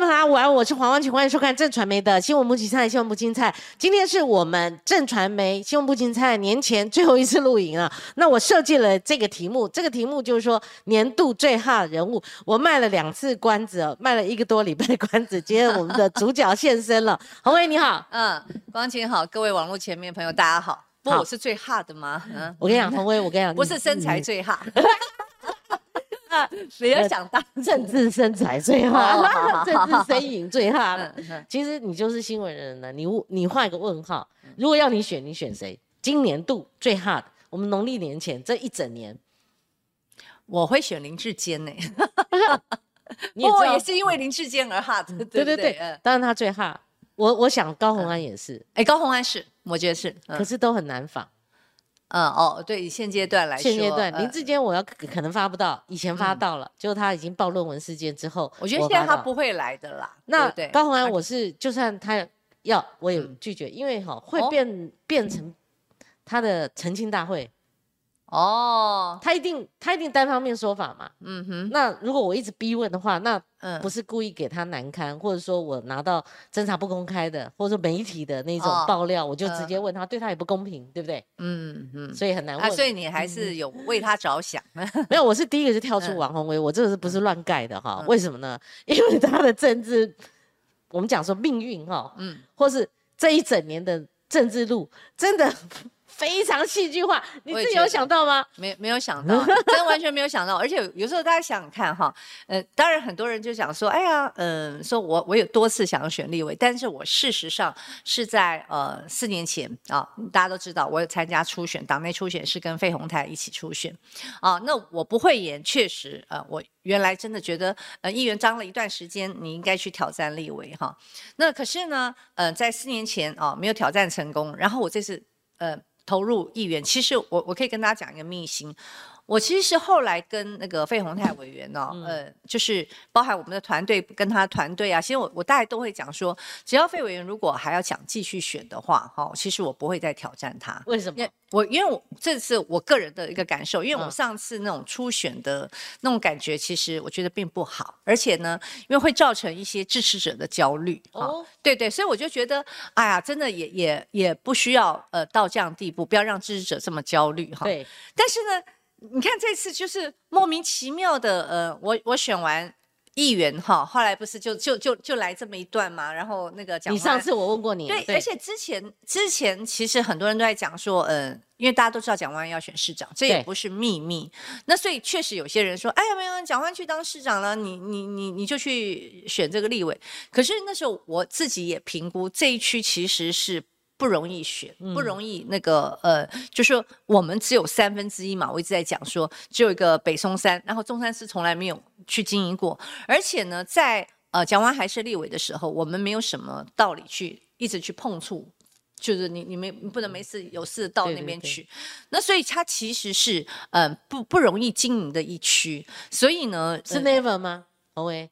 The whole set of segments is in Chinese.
众朋友们，午安，我是黄光晴，欢迎收看正传媒的新闻不青菜，新闻不精彩。今天是我们正传媒新闻不精彩年前最后一次录影啊。那我设计了这个题目，这个题目就是说年度最哈人物。我卖了两次关子，卖了一个多礼拜的关子。今天我们的主角现身了，洪威你好，嗯，光晴好，各位网络前面朋友大家好。不，我是最哈的吗？嗯，我跟你讲，洪威，我跟你讲，不是身材最哈。没有想到政治身材最好，政治身影最好了。其实你就是新闻人了，你你画一个问号。如果要你选，你选谁？今年度最 hard，我们农历年前这一整年，我会选林志坚呢。我也是因为林志坚而 hard，对对对，当然他最 hard。我我想高红安也是，哎，高红安是，我觉得是，可是都很难仿。嗯哦，对，现阶段来说，现阶段林志坚我要可能发不到，以前发到了，就他已经报论文事件之后，我觉得现在他不会来的啦。那高红安我是就算他要，我也拒绝，因为哈会变变成他的澄清大会。哦，他一定他一定单方面说法嘛，嗯哼。那如果我一直逼问的话，那不是故意给他难堪，或者说我拿到侦查不公开的，或者说媒体的那种爆料，我就直接问他，对他也不公平，对不对？嗯嗯。所以很难问。所以你还是有为他着想。没有，我是第一个就跳出王宏威，我这个是不是乱盖的哈？为什么呢？因为他的政治，我们讲说命运哈，嗯，或是这一整年的政治路，真的。非常戏剧化，你自己有想到吗？没没有想到，真完全没有想到。而且有时候大家想想看哈，呃，当然很多人就想说，哎呀，嗯，说我我有多次想要选立委，但是我事实上是在呃四年前啊，大家都知道我有参加初选，党内初选是跟费鸿泰一起初选啊。那我不会演，确实，呃，我原来真的觉得，呃，议员当了一段时间，你应该去挑战立委哈。那可是呢，呃，在四年前啊，没有挑战成功，然后我这次，呃。投入议员，其实我我可以跟大家讲一个秘辛，我其实是后来跟那个费鸿泰委员呢，呃，就是包含我们的团队跟他团队啊，其实我我大概都会讲说，只要费委员如果还要想继续选的话，哈，其实我不会再挑战他。为什么？我因为我这次我个人的一个感受，因为我上次那种初选的那种感觉，其实我觉得并不好，而且呢，因为会造成一些支持者的焦虑。哦，对对，所以我就觉得，哎呀，真的也也也不需要呃到这样地步，不要让支持者这么焦虑哈。对，但是呢。你看这次就是莫名其妙的，呃，我我选完议员哈，后来不是就就就就来这么一段嘛，然后那个讲，你上次我问过你，对，而且之前之前其实很多人都在讲说，嗯，因为大家都知道蒋万要选市长，这也不是秘密，那所以确实有些人说，哎呀，没有蒋万去当市长了，你你你你就去选这个立委，可是那时候我自己也评估这一区其实是。不容易选，不容易那个呃，就是我们只有三分之一嘛。我一直在讲说，只有一个北松山，然后中山市从来没有去经营过。而且呢，在呃讲完还是立委的时候，我们没有什么道理去一直去碰触，就是你你们不能没事有事到那边去。那所以它其实是嗯不不容易经营的一区。所以呢，是 never 吗？洪伟，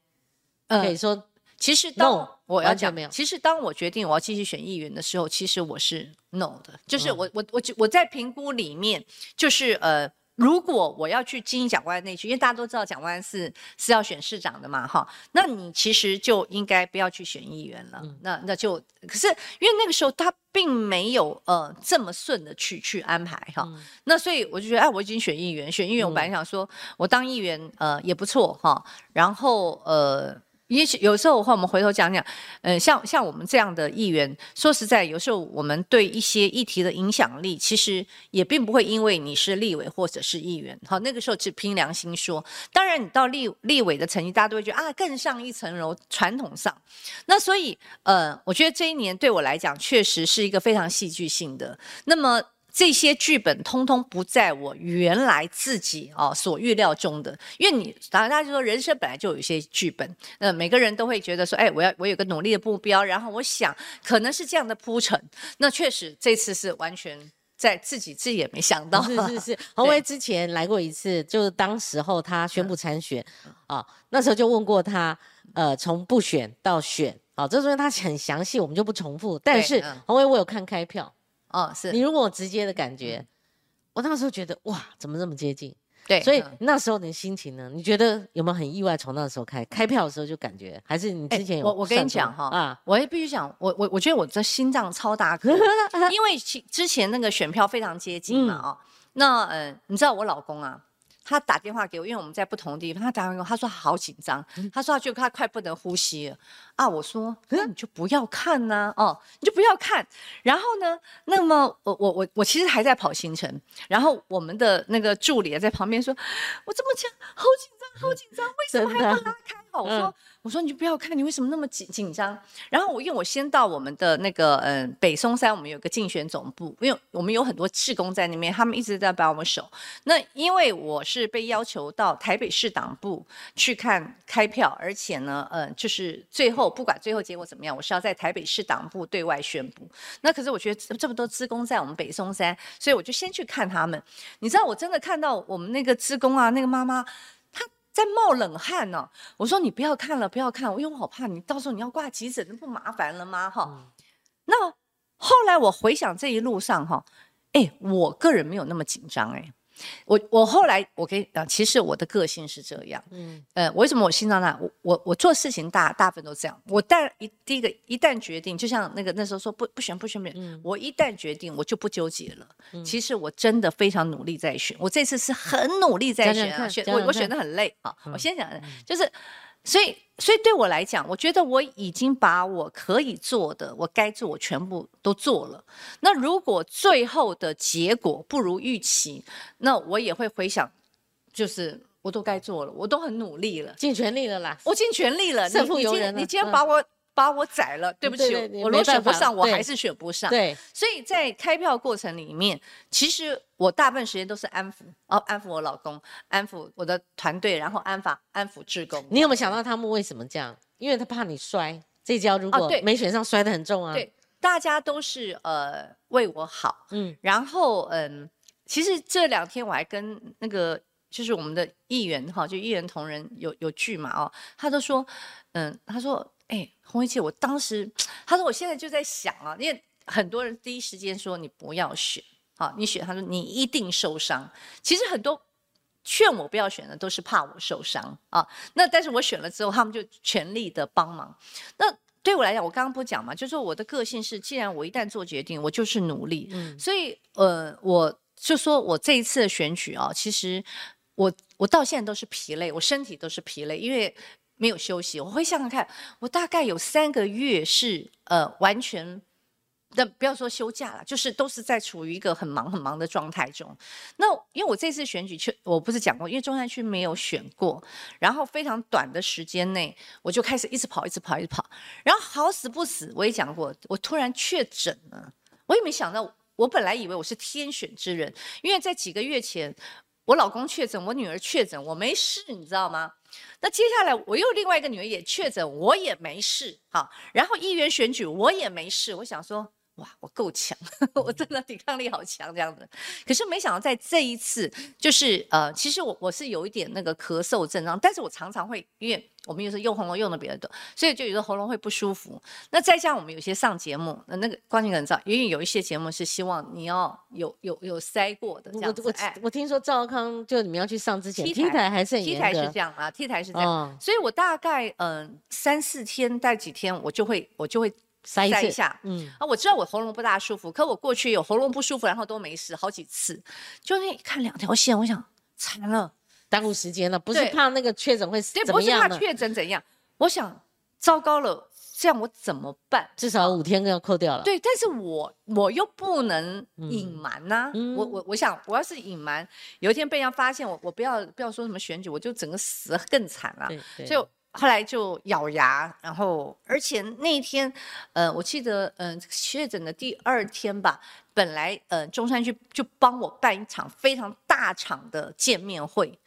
可以说。其实当我要讲，没有。其实当我决定我要继续选议员的时候，其实我是 no 的，就是我我我我在评估里面，就是呃，如果我要去经营蒋万安那区，因为大家都知道蒋万安是是要选市长的嘛，哈，那你其实就应该不要去选议员了，那那就可是因为那个时候他并没有呃这么顺的去去安排哈，那所以我就觉得哎，我已经选议员，选议员我本来想说我当议员呃也不错哈，然后呃。也许有时候的话，我们回头讲讲，呃，像像我们这样的议员，说实在，有时候我们对一些议题的影响力，其实也并不会因为你是立委或者是议员，好，那个时候只凭良心说。当然，你到立立委的层级，大家都会觉得啊，更上一层楼。传统上，那所以，呃，我觉得这一年对我来讲，确实是一个非常戏剧性的。那么。这些剧本通通不在我原来自己哦所预料中的，因为你大家就说人生本来就有一些剧本，那，每个人都会觉得说，哎，我要我有个努力的目标，然后我想可能是这样的铺陈，那确实这次是完全在自己自己也没想到，是是是，洪威 之前来过一次，就是当时候他宣布参选啊，那时候就问过他，呃，从不选到选，好，这中间他很详细，我们就不重复，但是洪威我有看开票。哦，是你如果直接的感觉，我那时候觉得哇，怎么这么接近？对，所以那时候你心情呢？你觉得有没有很意外？从那时候开开票的时候就感觉，还是你之前有？我我跟你讲哈啊，我也必须讲，我我我觉得我这心脏超大颗，因为之前那个选票非常接近嘛啊。那呃，你知道我老公啊？他打电话给我，因为我们在不同地方。他打电话给我，他说好紧张，他说他觉得他快不能呼吸了啊！我说那你就不要看呐，哦，你就不要看。然后呢，那么我我我我其实还在跑行程，然后我们的那个助理在旁边说，我这么讲，好紧张，好紧张，为什么还不拉开？好，我说。我说你就不要看，你为什么那么紧紧张？然后我因为我先到我们的那个嗯北松山，我们有个竞选总部，因为我们有很多志工在那边，他们一直在帮我们守。那因为我是被要求到台北市党部去看开票，而且呢，嗯，就是最后不管最后结果怎么样，我是要在台北市党部对外宣布。那可是我觉得这么多职工在我们北松山，所以我就先去看他们。你知道我真的看到我们那个职工啊，那个妈妈。在冒冷汗呢，我说你不要看了，不要看，因为我好怕你到时候你要挂急诊，那不麻烦了吗？哈，那后来我回想这一路上哈，哎，我个人没有那么紧张哎。我我后来我跟啊，其实我的个性是这样，嗯，呃，为什么我心脏大？我我我做事情大大部分都这样。我但一第一个一旦决定，就像那个那时候说不不选不选不选，我一旦决定我就不纠结了。其实我真的非常努力在选，我这次是很努力在选，选我我选的很累啊。我先讲就是。所以，所以对我来讲，我觉得我已经把我可以做的，我该做，我全部都做了。那如果最后的结果不如预期，那我也会回想，就是我都该做了，我都很努力了，尽全力了啦，我尽全力了。胜负由人，你今天把我。把我宰了，对不起，我如果选不上，我还是选不上。对，所以在开票过程里面，其实我大部分时间都是安抚，哦，安抚我老公，安抚我的团队，然后安抚安抚志工。你有没有想到他们为什么这样？因为他怕你摔，这跤如果没选上，摔得很重啊。对，大家都是呃为我好，嗯，然后嗯，其实这两天我还跟那个就是我们的议员哈，就议员同仁有有聚嘛，哦，他都说，嗯，他说。哎，洪一姐，我当时他说我现在就在想啊，因为很多人第一时间说你不要选，好，你选，他说你一定受伤。其实很多劝我不要选的都是怕我受伤啊。那但是我选了之后，他们就全力的帮忙。那对我来讲，我刚刚不讲嘛，就是说我的个性是，既然我一旦做决定，我就是努力。嗯，所以呃，我就说我这一次的选举啊，其实我我到现在都是疲累，我身体都是疲累，因为。没有休息，我会想想看，我大概有三个月是呃完全，那不要说休假了，就是都是在处于一个很忙很忙的状态中。那因为我这次选举去，我不是讲过，因为中山区没有选过，然后非常短的时间内，我就开始一直跑，一直跑，一直跑，然后好死不死，我也讲过，我突然确诊了，我也没想到，我本来以为我是天选之人，因为在几个月前。我老公确诊，我女儿确诊，我没事，你知道吗？那接下来我又另外一个女儿也确诊，我也没事，好，然后议员选举我也没事，我想说。哇，我够强，我真的抵抗力好强这样子。可是没想到在这一次，就是呃，其实我我是有一点那个咳嗽症状，但是我常常会，因为我们有时候用喉咙用的比较多，所以就有时候喉咙会不舒服。那再加上我们有些上节目，那那个关键很早，因为有一些节目是希望你要有有有塞过的这样子。我我我听说赵康就你们要去上之前，T 台还是很 T 台是这样啊，T 台是这样，所以我大概嗯三四天待几天，我就会我就会。塞一下，嗯啊，我知道我喉咙不大舒服，可我过去有喉咙不舒服，然后都没事，好几次，就那看两条线，我想惨了，耽误时间了，不是怕那个确诊会怎么样不是怕确诊怎样，我想糟糕了，这样我怎么办？至少五天要扣掉了。对，但是我我又不能隐瞒呐，我我我想我要是隐瞒，有一天被人家发现，我我不要不要说什么选举，我就整个死更惨了，所以。后来就咬牙，然后而且那一天，呃，我记得，嗯，确诊的第二天吧，本来，呃，中山区就帮我办一场非常大场的见面会，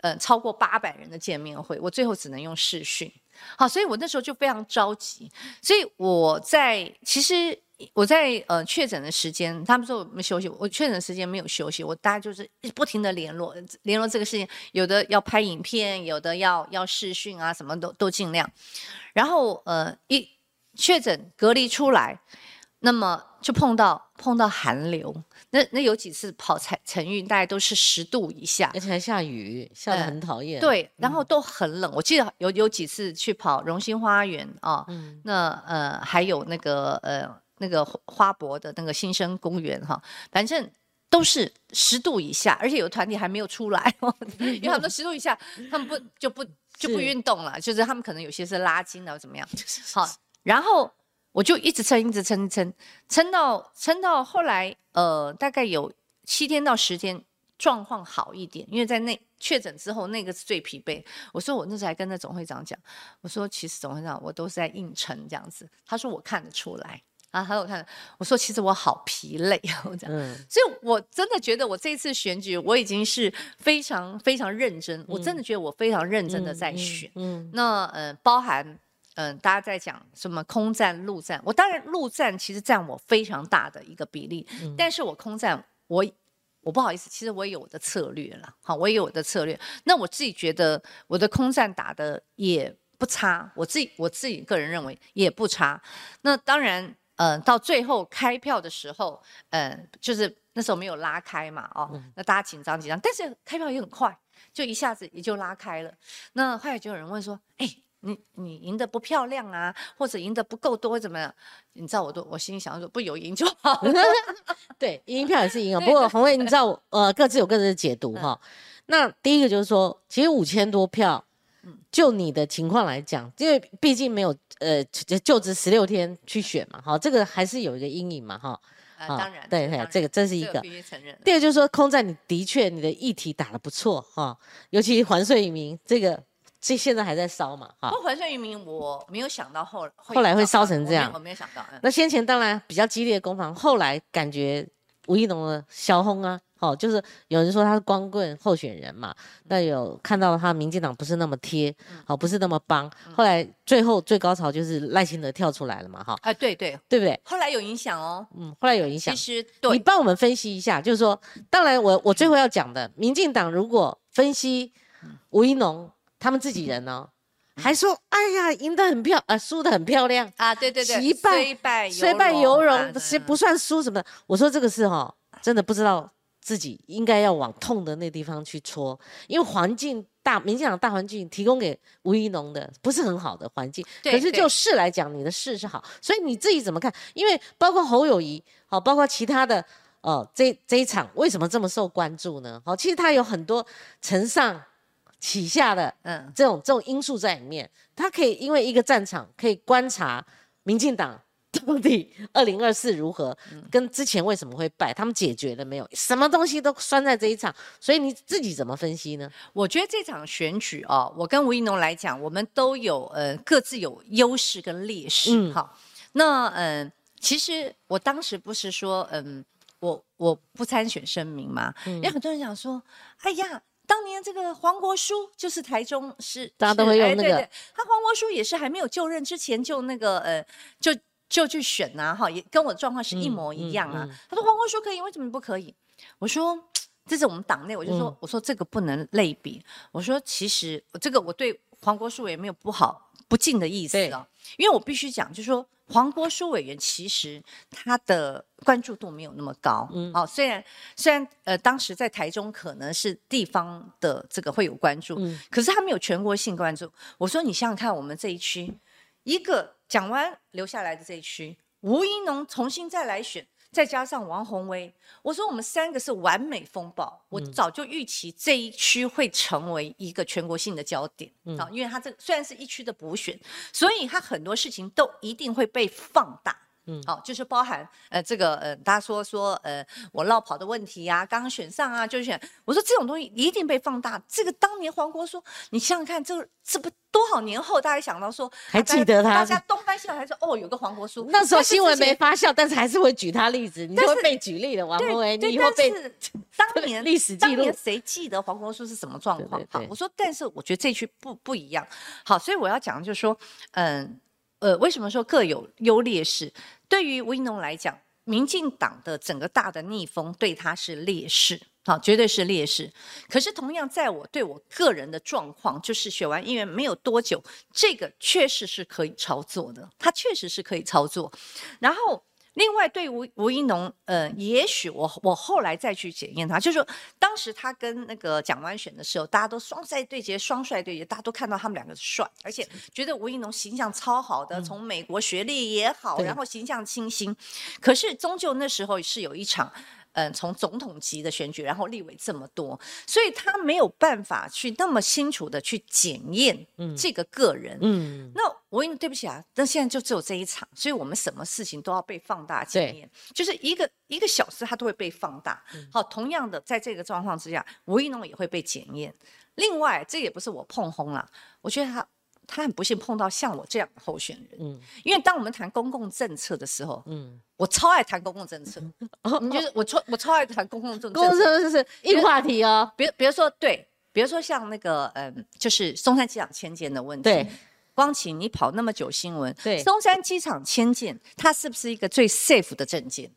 呃，超过八百人的见面会，我最后只能用视讯，好，所以我那时候就非常着急，所以我在其实。我在呃确诊的时间，他们说我们休息，我确诊时间没有休息，我大概就是不停的联络联络这个事情，有的要拍影片，有的要要视讯啊，什么都都尽量。然后呃一确诊隔离出来，那么就碰到碰到寒流，那那有几次跑晨晨运，大概都是十度以下，而且还下雨，下的很讨厌。对，然后都很冷。我记得有有几次去跑荣兴花园啊，那呃还有那个呃那个花博的那个新生公园哈，反正都是十度以下，而且有团体还没有出来，因为他们十度以下，他们不就不就不运动了，就是他们可能有些是拉筋的怎么样？好，然后。我就一直撑，一直撑，撑撑到撑到后来，呃，大概有七天到十天状况好一点，因为在那确诊之后，那个是最疲惫。我说我那时候还跟那总会长讲，我说其实总会长我都是在硬撑这样子。他说我看得出来啊，他说我看，我说其实我好疲累啊，这样。所以我真的觉得我这次选举我已经是非常非常认真，我真的觉得我非常认真的在选。嗯，那呃，包含。嗯，大家在讲什么空战、陆战？我当然陆战其实占我非常大的一个比例，但是我空战，我我不好意思，其实我也有我的策略了。好，我也有我的策略。那我自己觉得我的空战打的也不差，我自己我自己个人认为也不差。那当然，嗯，到最后开票的时候，嗯，就是那时候没有拉开嘛，哦，那大家紧张紧张，但是开票也很快，就一下子也就拉开了。那后来就有人问说，哎。你你赢得不漂亮啊，或者赢得不够多怎么样？你知道我都我心里想说不有赢就好。对，赢票也是赢啊。不过红卫，你知道呃各自有各自的解读哈。那第一个就是说，其实五千多票，就你的情况来讲，因为毕竟没有呃就职十六天去选嘛，哈，这个还是有一个阴影嘛，哈。啊当然，对对，这个这是一个。第二就是说，空战你的确你的议题打得不错哈，尤其还税移民这个。这现在还在烧嘛？哈，不还税移民，我没有想到后后来会烧成这样，我没有想到。那先前当然比较激烈的攻防，后来感觉吴一农的小轰啊，好，就是有人说他是光棍候选人嘛，那有看到他民进党不是那么贴，好，不是那么帮。后来最后最高潮就是赖清德跳出来了嘛，哈，啊，对对，对不对？后来有影响哦，嗯，后来有影响。其实你帮我们分析一下，就是说，当然我我最后要讲的，民进党如果分析吴一农他们自己人呢？还说，哎呀，赢得很漂，呃，输得很漂亮啊，对对对，虽败虽败犹荣，其实不算输什么的。我说这个是哈，真的不知道自己应该要往痛的那地方去戳，因为环境大，民进党大环境提供给吴怡农的不是很好的环境。可是就事来讲，你的事是好，所以你自己怎么看？因为包括侯友谊，好，包括其他的，哦，这这一场为什么这么受关注呢？好，其实他有很多承上。起下的，嗯，这种这种因素在里面，他可以因为一个战场可以观察民进党 到底二零二四如何，跟之前为什么会败，他们解决了没有？什么东西都拴在这一场，所以你自己怎么分析呢？我觉得这场选举哦，我跟吴一农来讲，我们都有呃各自有优势跟劣势，嗯，好，那嗯，其实我当时不是说嗯，我我不参选声明嘛，因为很多人讲说，哎呀。当年这个黄国书就是台中市，大家都会用那个。他黄国书也是还没有就任之前就那个呃，就就去选呐，哈，也跟我的状况是一模一样啊。他说黄国书可以，为什么不可以？我说 这是我们党内，我就说我说这个不能类比。我说其实这个我对黄国书也没有不好不敬的意思啊，因为我必须讲，就是说。黄国书委员其实他的关注度没有那么高，嗯，哦，虽然虽然呃当时在台中可能是地方的这个会有关注，嗯，可是他没有全国性关注。我说你想想看，我们这一区一个蒋湾留下来的这一区，吴一农重新再来选。再加上王宏威，我说我们三个是完美风暴，我早就预期这一区会成为一个全国性的焦点啊，因为它这虽然是一区的补选，所以它很多事情都一定会被放大。嗯，好，就是包含呃这个呃，大家说说呃我绕跑的问题呀，刚刚选上啊就选，我说这种东西一定被放大。这个当年黄国说，你想想看，这这不多少年后，大家想到说还记得他，大家东翻西还说哦有个黄国书，那时候新闻没发酵，但是还是会举他例子，你会被举例的王国维，你以后被 当年历史记录，谁记得黄国书是什么状况？好，我说但是我觉得这区不不一样。好，所以我要讲的就是说，嗯。呃，为什么说各有优劣势？对于吴英农来讲，民进党的整个大的逆风对他是劣势，好，绝对是劣势。可是同样，在我对我个人的状况，就是选完议员没有多久，这个确实是可以操作的，他确实是可以操作。然后另外，对吴吴一农，呃，也许我我后来再去检验他，就是说当时他跟那个蒋万选的时候，大家都双赛对决，双帅对决，大家都看到他们两个帅，而且觉得吴一农形象超好的，从美国学历也好，然后形象清新。可是终究那时候是有一场。嗯，从总统级的选举，然后立委这么多，所以他没有办法去那么清楚的去检验这个个人。嗯，那我对不起啊，那现在就只有这一场，所以我们什么事情都要被放大检验，就是一个一个小事，它都会被放大。好，同样的，在这个状况之下，吴一农也会被检验。另外，这也不是我碰轰了，我觉得他。他很不幸碰到像我这样的候选人，嗯，因为当我们谈公共政策的时候，嗯，我超爱谈公共政策，你觉得我超我超爱谈公共政策，公共政策是硬话题哦。比比如说对，比如说像那个嗯，就是松山机场迁建的问题，对，光启你跑那么久新闻，对，松山机场迁建它是不是一个最 safe 的证件？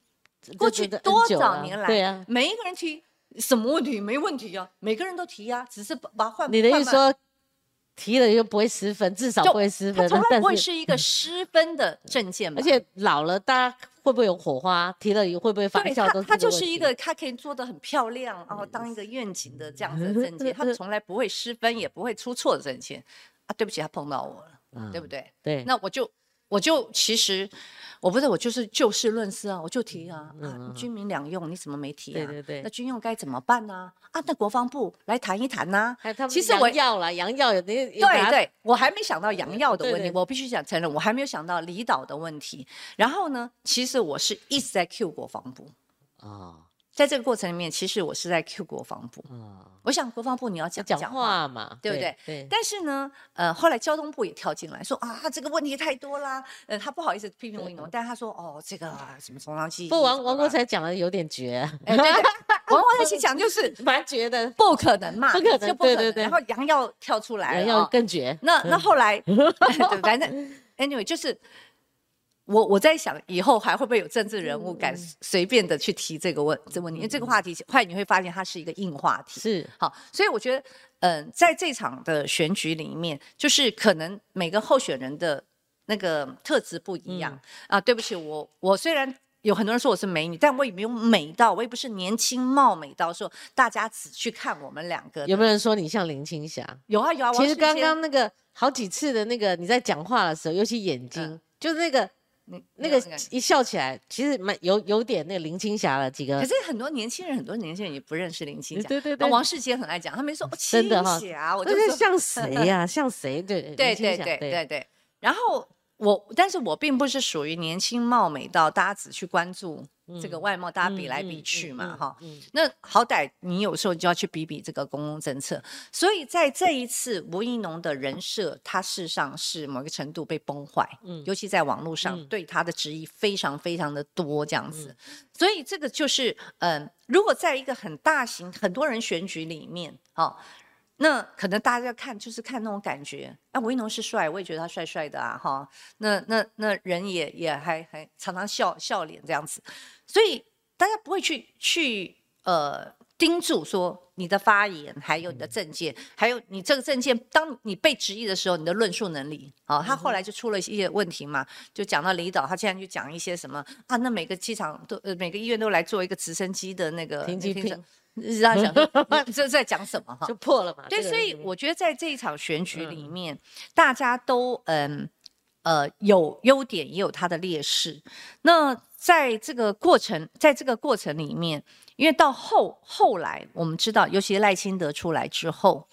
过去多少年来，对啊，每一个人提什么问题没问题啊，每个人都提啊，只是把把换你的意思说。提了又不会失分，至少不会失分。它从来不会是一个失分的证件嘛。而且老了，大家会不会有火花？提了以后会不会发酵？它它就是一个，它可以做的很漂亮，然后当一个愿景的这样子的证件，它从来不会失分，也不会出错的证件。啊，对不起，他碰到我了，对不对？对，那我就。我就其实，我不是我就是就事论事啊，我就提啊啊，军民两用你怎么没提啊？对对对，那军用该怎么办呢？啊，那国防部来谈一谈呐。其实我要了洋药有那对对，我还没想到洋药的问题，我必须想承认，我还没有想到离岛的问题。然后呢，其实我是一直在 Q 国防部啊。在这个过程里面，其实我是在 Q 国防部。嗯，我想国防部你要讲讲话嘛，对不对？对。但是呢，呃，后来交通部也跳进来说啊，这个问题太多啦。呃，他不好意思批评吴一农，但是他说哦，这个什么中央机，不，王王国才讲的有点绝。对对，王国才讲就是 蛮绝的，不可能嘛，不可能，对对对。然后杨耀跳出来，杨耀更绝。那那后来，反正 anyway 就是。我我在想，以后还会不会有政治人物敢随便的去提这个问这问题？因为这个话题，快你会发现它是一个硬话题。是好，所以我觉得，嗯，在这场的选举里面，就是可能每个候选人的那个特质不一样啊。对不起，我我虽然有很多人说我是美女，但我也没有美到，我也不是年轻貌美到说大家只去看我们两个。有没有人说你像林青霞？有啊有啊。其实刚刚那个好几次的那个你在讲话的时候，尤其眼睛，就是那个。那那个一笑起来，其实蛮有有点那个林青霞了几个。可是很多年轻人，很多年轻人也不认识林青霞。对对对。王世杰很爱讲，他没说青霞，我就是像谁呀？像谁？对 对对对对对。然后。我，但是我并不是属于年轻貌美到大家只去关注这个外貌，大家比来比去嘛，哈。那好歹你有时候就要去比比这个公共政策。所以在这一次吴一农的人设，他事实上是某个程度被崩坏，嗯，尤其在网络上对他的质疑非常非常的多，这样子。所以这个就是，嗯，如果在一个很大型、很多人选举里面，哈。那可能大家要看，就是看那种感觉。啊，吴一农是帅，我也觉得他帅帅的啊，哈。那那那人也也还还常常笑笑脸这样子，所以大家不会去去呃盯住说你的发言，还有你的证件，还有你这个证件，当你被质疑的时候，你的论述能力。啊，他后来就出了一些问题嘛，就讲到离岛，他竟然就讲一些什么啊？那每个机场都呃每个医院都来做一个直升机的那个停机坪。你在想，这在讲什么哈？就破了嘛。对，所以我觉得在这一场选举里面，大家都嗯呃有优点，也有它的劣势。那在这个过程，在这个过程里面，因为到后后来，我们知道，尤其赖清德出来之后，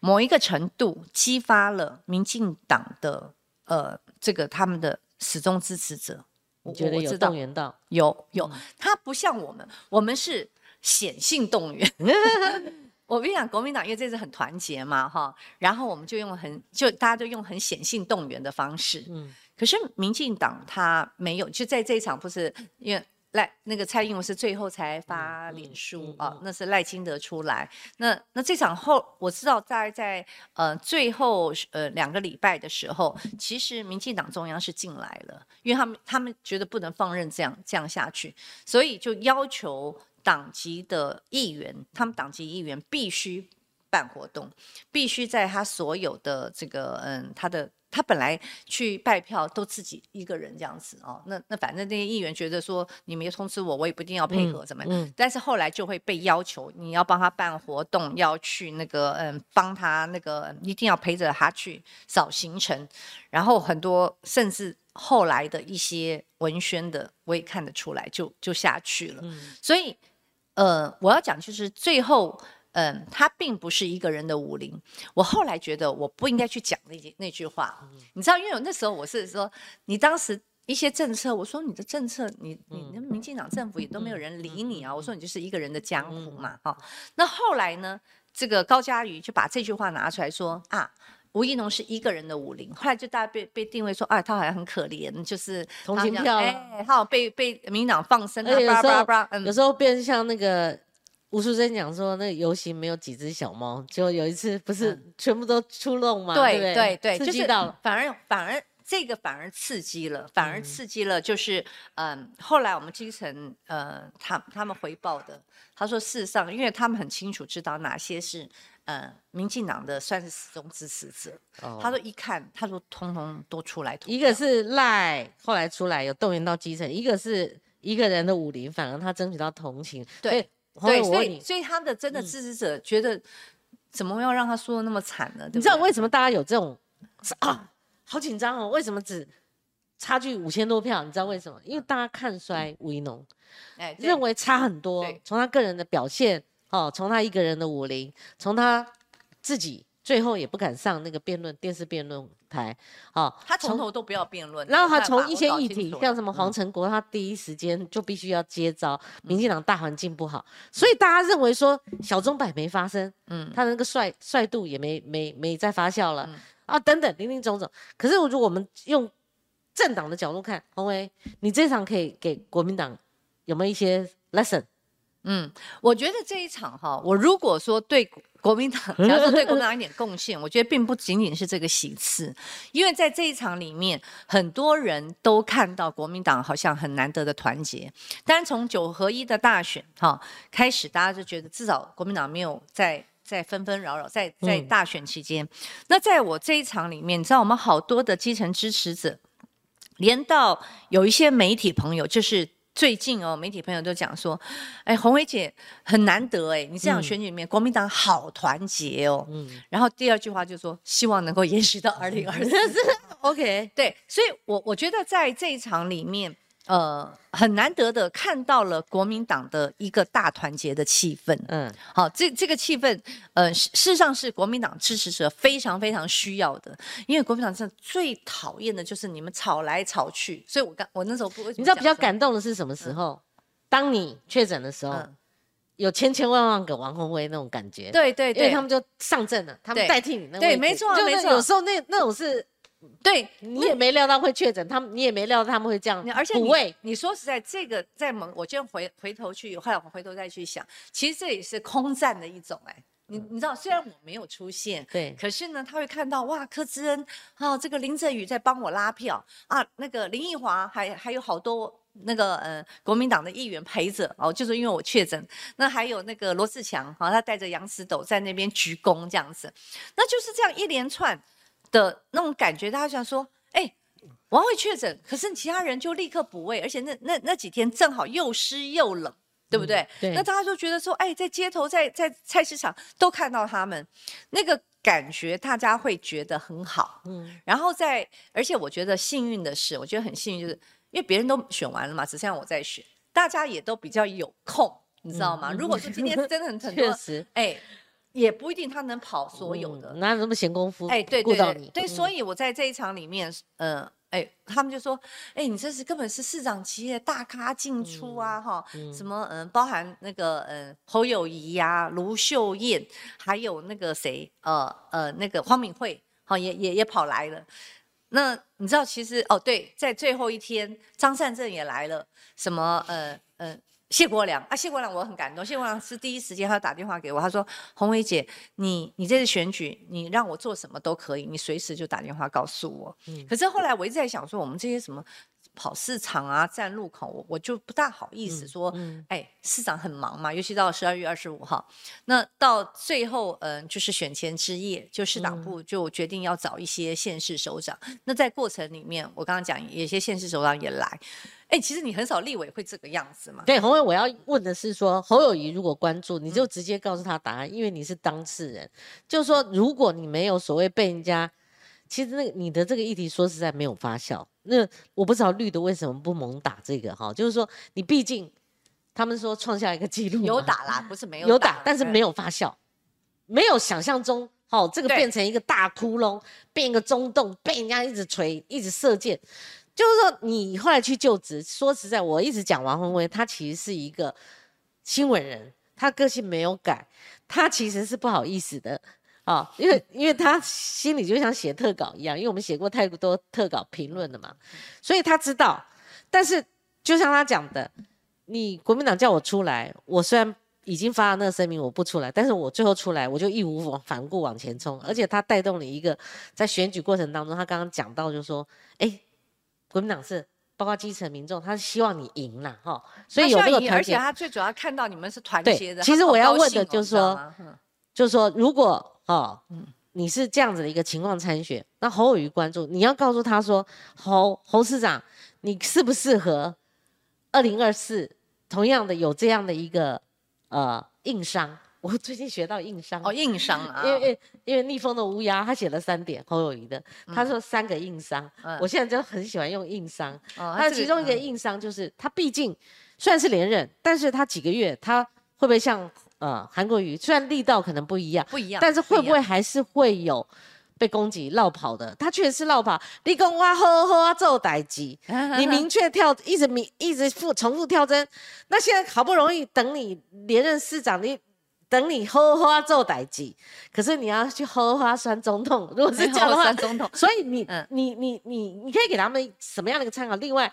某一个程度激发了民进党的呃这个他们的始终支持者。我觉得有动员到，有有，他不像我们，我们是。显性动员，我跟你讲，国民党因为这次很团结嘛，哈，然后我们就用很就大家都用很显性动员的方式，嗯，可是民进党他没有，就在这一场不是因为赖那个蔡英文是最后才发脸书啊，那是赖清德出来，那那这场后我知道在在呃最后呃两个礼拜的时候，其实民进党中央是进来了，因为他们他们觉得不能放任这样这样下去，所以就要求。党籍的议员，他们党籍议员必须办活动，必须在他所有的这个嗯，他的他本来去拜票都自己一个人这样子哦，那那反正那些议员觉得说你没通知我，我也不一定要配合什么，但是后来就会被要求你要帮他办活动，要去那个嗯帮他那个一定要陪着他去扫行程，然后很多甚至后来的一些文宣的我也看得出来就就下去了，所以呃我要讲就是最后。嗯，他并不是一个人的武林。我后来觉得我不应该去讲那句那句话，你知道，因为那时候我是说，你当时一些政策，我说你的政策，你你那民进党政府也都没有人理你啊。我说你就是一个人的江湖嘛，哈。那后来呢，这个高嘉瑜就把这句话拿出来说啊，吴怡农是一个人的武林。后来就大家被被定位说，啊，他好像很可怜，就是同情票，哎，他好被被民党放生，有时候有时候变像那个。吴淑珍讲说，那个游行没有几只小猫，就有一次不是全部都出笼吗？对对对，刺激到了，反而反而这个反而刺激了，反而刺激了，就是嗯，后来我们基层呃，他他们回报的，他说事实上，因为他们很清楚知道哪些是呃民进党的算是始终支持者，他说一看，他说通通都出来，一个是赖后来出来有动员到基层，一个是一个人的武林，反而他争取到同情，对。对，所以所以他的真的支持者觉得，怎么要让他说的那么惨呢？你知道为什么大家有这种啊，好紧张哦？为什么只差距五千多票？你知道为什么？因为大家看衰吴一农，哎，认为差很多。从他个人的表现，哦，从他一个人的武林，从他自己。最后也不敢上那个辩论电视辩论台，好，他从头都不要辩论。然后他从一些议题，像什么黄成国，他第一时间就必须要接招。民进党大环境不好，所以大家认为说小钟摆没发生，嗯，他的那个帅帅度也没没没再发酵了啊，等等，林林总总。可是如果我们用政党的角度看，洪威，你这场可以给国民党有没有一些 lesson？嗯，我觉得这一场哈，我如果说对国民党，假如说对国民党一点贡献，我觉得并不仅仅是这个喜次，因为在这一场里面，很多人都看到国民党好像很难得的团结。当然，从九合一的大选哈开始，大家就觉得至少国民党没有在在纷纷扰扰，在在大选期间。那在我这一场里面，你知道我们好多的基层支持者，连到有一些媒体朋友，就是。最近哦，媒体朋友都讲说，哎，红薇姐很难得哎，你这场选举里面，国民党好团结哦。嗯。然后第二句话就说，希望能够延续到二零二四。OK，对，所以我我觉得在这一场里面。呃，很难得的看到了国民党的一个大团结的气氛。嗯，好，这这个气氛，呃，事实上是国民党支持者非常非常需要的，因为国民党是最讨厌的就是你们吵来吵去。所以我刚我那时候不，你知道比较感动的是什么时候？当你确诊的时候，有千千万万个王宏威那种感觉。对对对，因为他们就上阵了，他们代替你那对，没错没错。有时候那那种是。对你也没料到会确诊，他们你也没料到他们会这样，而且你你说实在，这个在蒙，我今天回回头去，后来我回头再去想，其实这也是空战的一种哎，你你知道，虽然我没有出现，对，可是呢，他会看到哇，柯志恩啊，这个林振宇在帮我拉票啊，那个林奕华还还有好多那个呃国民党的议员陪着哦，就是因为我确诊，那还有那个罗志强啊，他带着杨石斗在那边鞠躬这样子，那就是这样一连串。的那种感觉，大家想说，哎，王伟确诊，可是其他人就立刻补位，而且那那那几天正好又湿又冷，对不对？对。那大家就觉得说，哎，在街头，在在菜市场都看到他们，那个感觉大家会觉得很好。嗯。然后在，而且我觉得幸运的是，我觉得很幸运，就是因为别人都选完了嘛，只剩下我在选，大家也都比较有空，你知道吗？如果说今天真的很 很多，确实，哎。也不一定他能跑所有的，哪有那么闲工夫？哎，对对对，对，所以我在这一场里面，呃，哎，他们就说，哎，你这是根本是市长企业大咖进出啊，哈，什么嗯，包含那个嗯侯友谊呀、卢秀燕，还有那个谁，呃呃，那个黄敏惠，好也也也跑来了。那你知道其实哦，对，在最后一天，张善政也来了，什么呃呃。谢国良啊，谢国良我很感动。谢国良是第一时间他打电话给我，他说：“红伟姐，你你这次选举，你让我做什么都可以，你随时就打电话告诉我。”嗯。可是后来我一直在想说，我们这些什么跑市场啊，站路口，我我就不大好意思说，哎，市长很忙嘛，尤其到十二月二十五号，那到最后，嗯，就是选前之夜，就市党部就决定要找一些县市首长。那在过程里面，我刚刚讲，有些县市首长也来。哎，其实你很少立委会这个样子嘛。对，洪伟，我要问的是说，侯友谊如果关注，你就直接告诉他答案，因为你是当事人。就是说，如果你没有所谓被人家。其实那个你的这个议题说实在没有发酵，那我不知道绿的为什么不猛打这个哈，就是说你毕竟他们说创下一个记录，有打啦，不是没有有打，但是没有发酵，没有想象中哦这个变成一个大窟窿，变一个中洞，被人家一直锤，一直射箭，就是说你后来去就职，说实在，我一直讲王宏威，他其实是一个新闻人，他个性没有改，他其实是不好意思的。啊，因为因为他心里就像写特稿一样，因为我们写过太多特稿评论了嘛，所以他知道。但是就像他讲的，你国民党叫我出来，我虽然已经发了那个声明，我不出来，但是我最后出来，我就义无反顾往前冲。而且他带动了一个在选举过程当中，他刚刚讲到就说，哎，国民党是包括基层民众，他是希望你赢了哈，所以有那个团结而且他最主要看到你们是团结的。其实我要问的就是说，就是说如果。哦，嗯，你是这样子的一个情况参选，那侯友谊关注，你要告诉他说，侯侯市长，你适不适合二零二四同样的有这样的一个呃硬伤？我最近学到硬伤哦，硬伤啊，因为因为逆风的乌鸦他写了三点侯友谊的，他说三个硬伤，我现在就很喜欢用硬伤，他其中一个硬伤就是他毕竟虽然是连任，但是他几个月他会不会像？呃，韩国瑜虽然力道可能不一样，不一样，但是会不会还是会有被攻击、绕跑的？他确实是绕跑。立功哇呵呵啊，做代机，你 明确跳，一直明一直复重复跳针。那现在好不容易等你连任市长，你等你呵呵啊做代机，可是你要去呵呵啊酸总统，如果是 这样的话，酸总统。所以你 你你你你可以给他们什么样的一个参考？另外，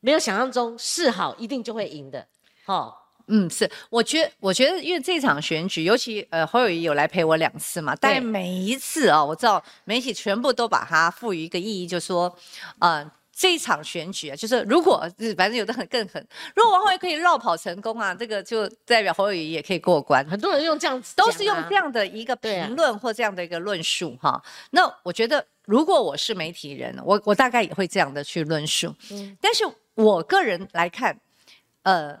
没有想象中示好一定就会赢的，好。嗯，是，我觉得，我觉得，因为这场选举，尤其呃，侯友谊有来陪我两次嘛，但每一次啊，我知道媒体全部都把它赋予一个意义，就说，呃，这一场选举啊，就是如果反正有的很更狠，如果王宏可以绕跑成功啊，这个就代表侯友谊也可以过关。很多人用这样子，都是用这样的一个评论或这样的一个论述哈。那我觉得，如果我是媒体人，我我大概也会这样的去论述。嗯，但是我个人来看，呃。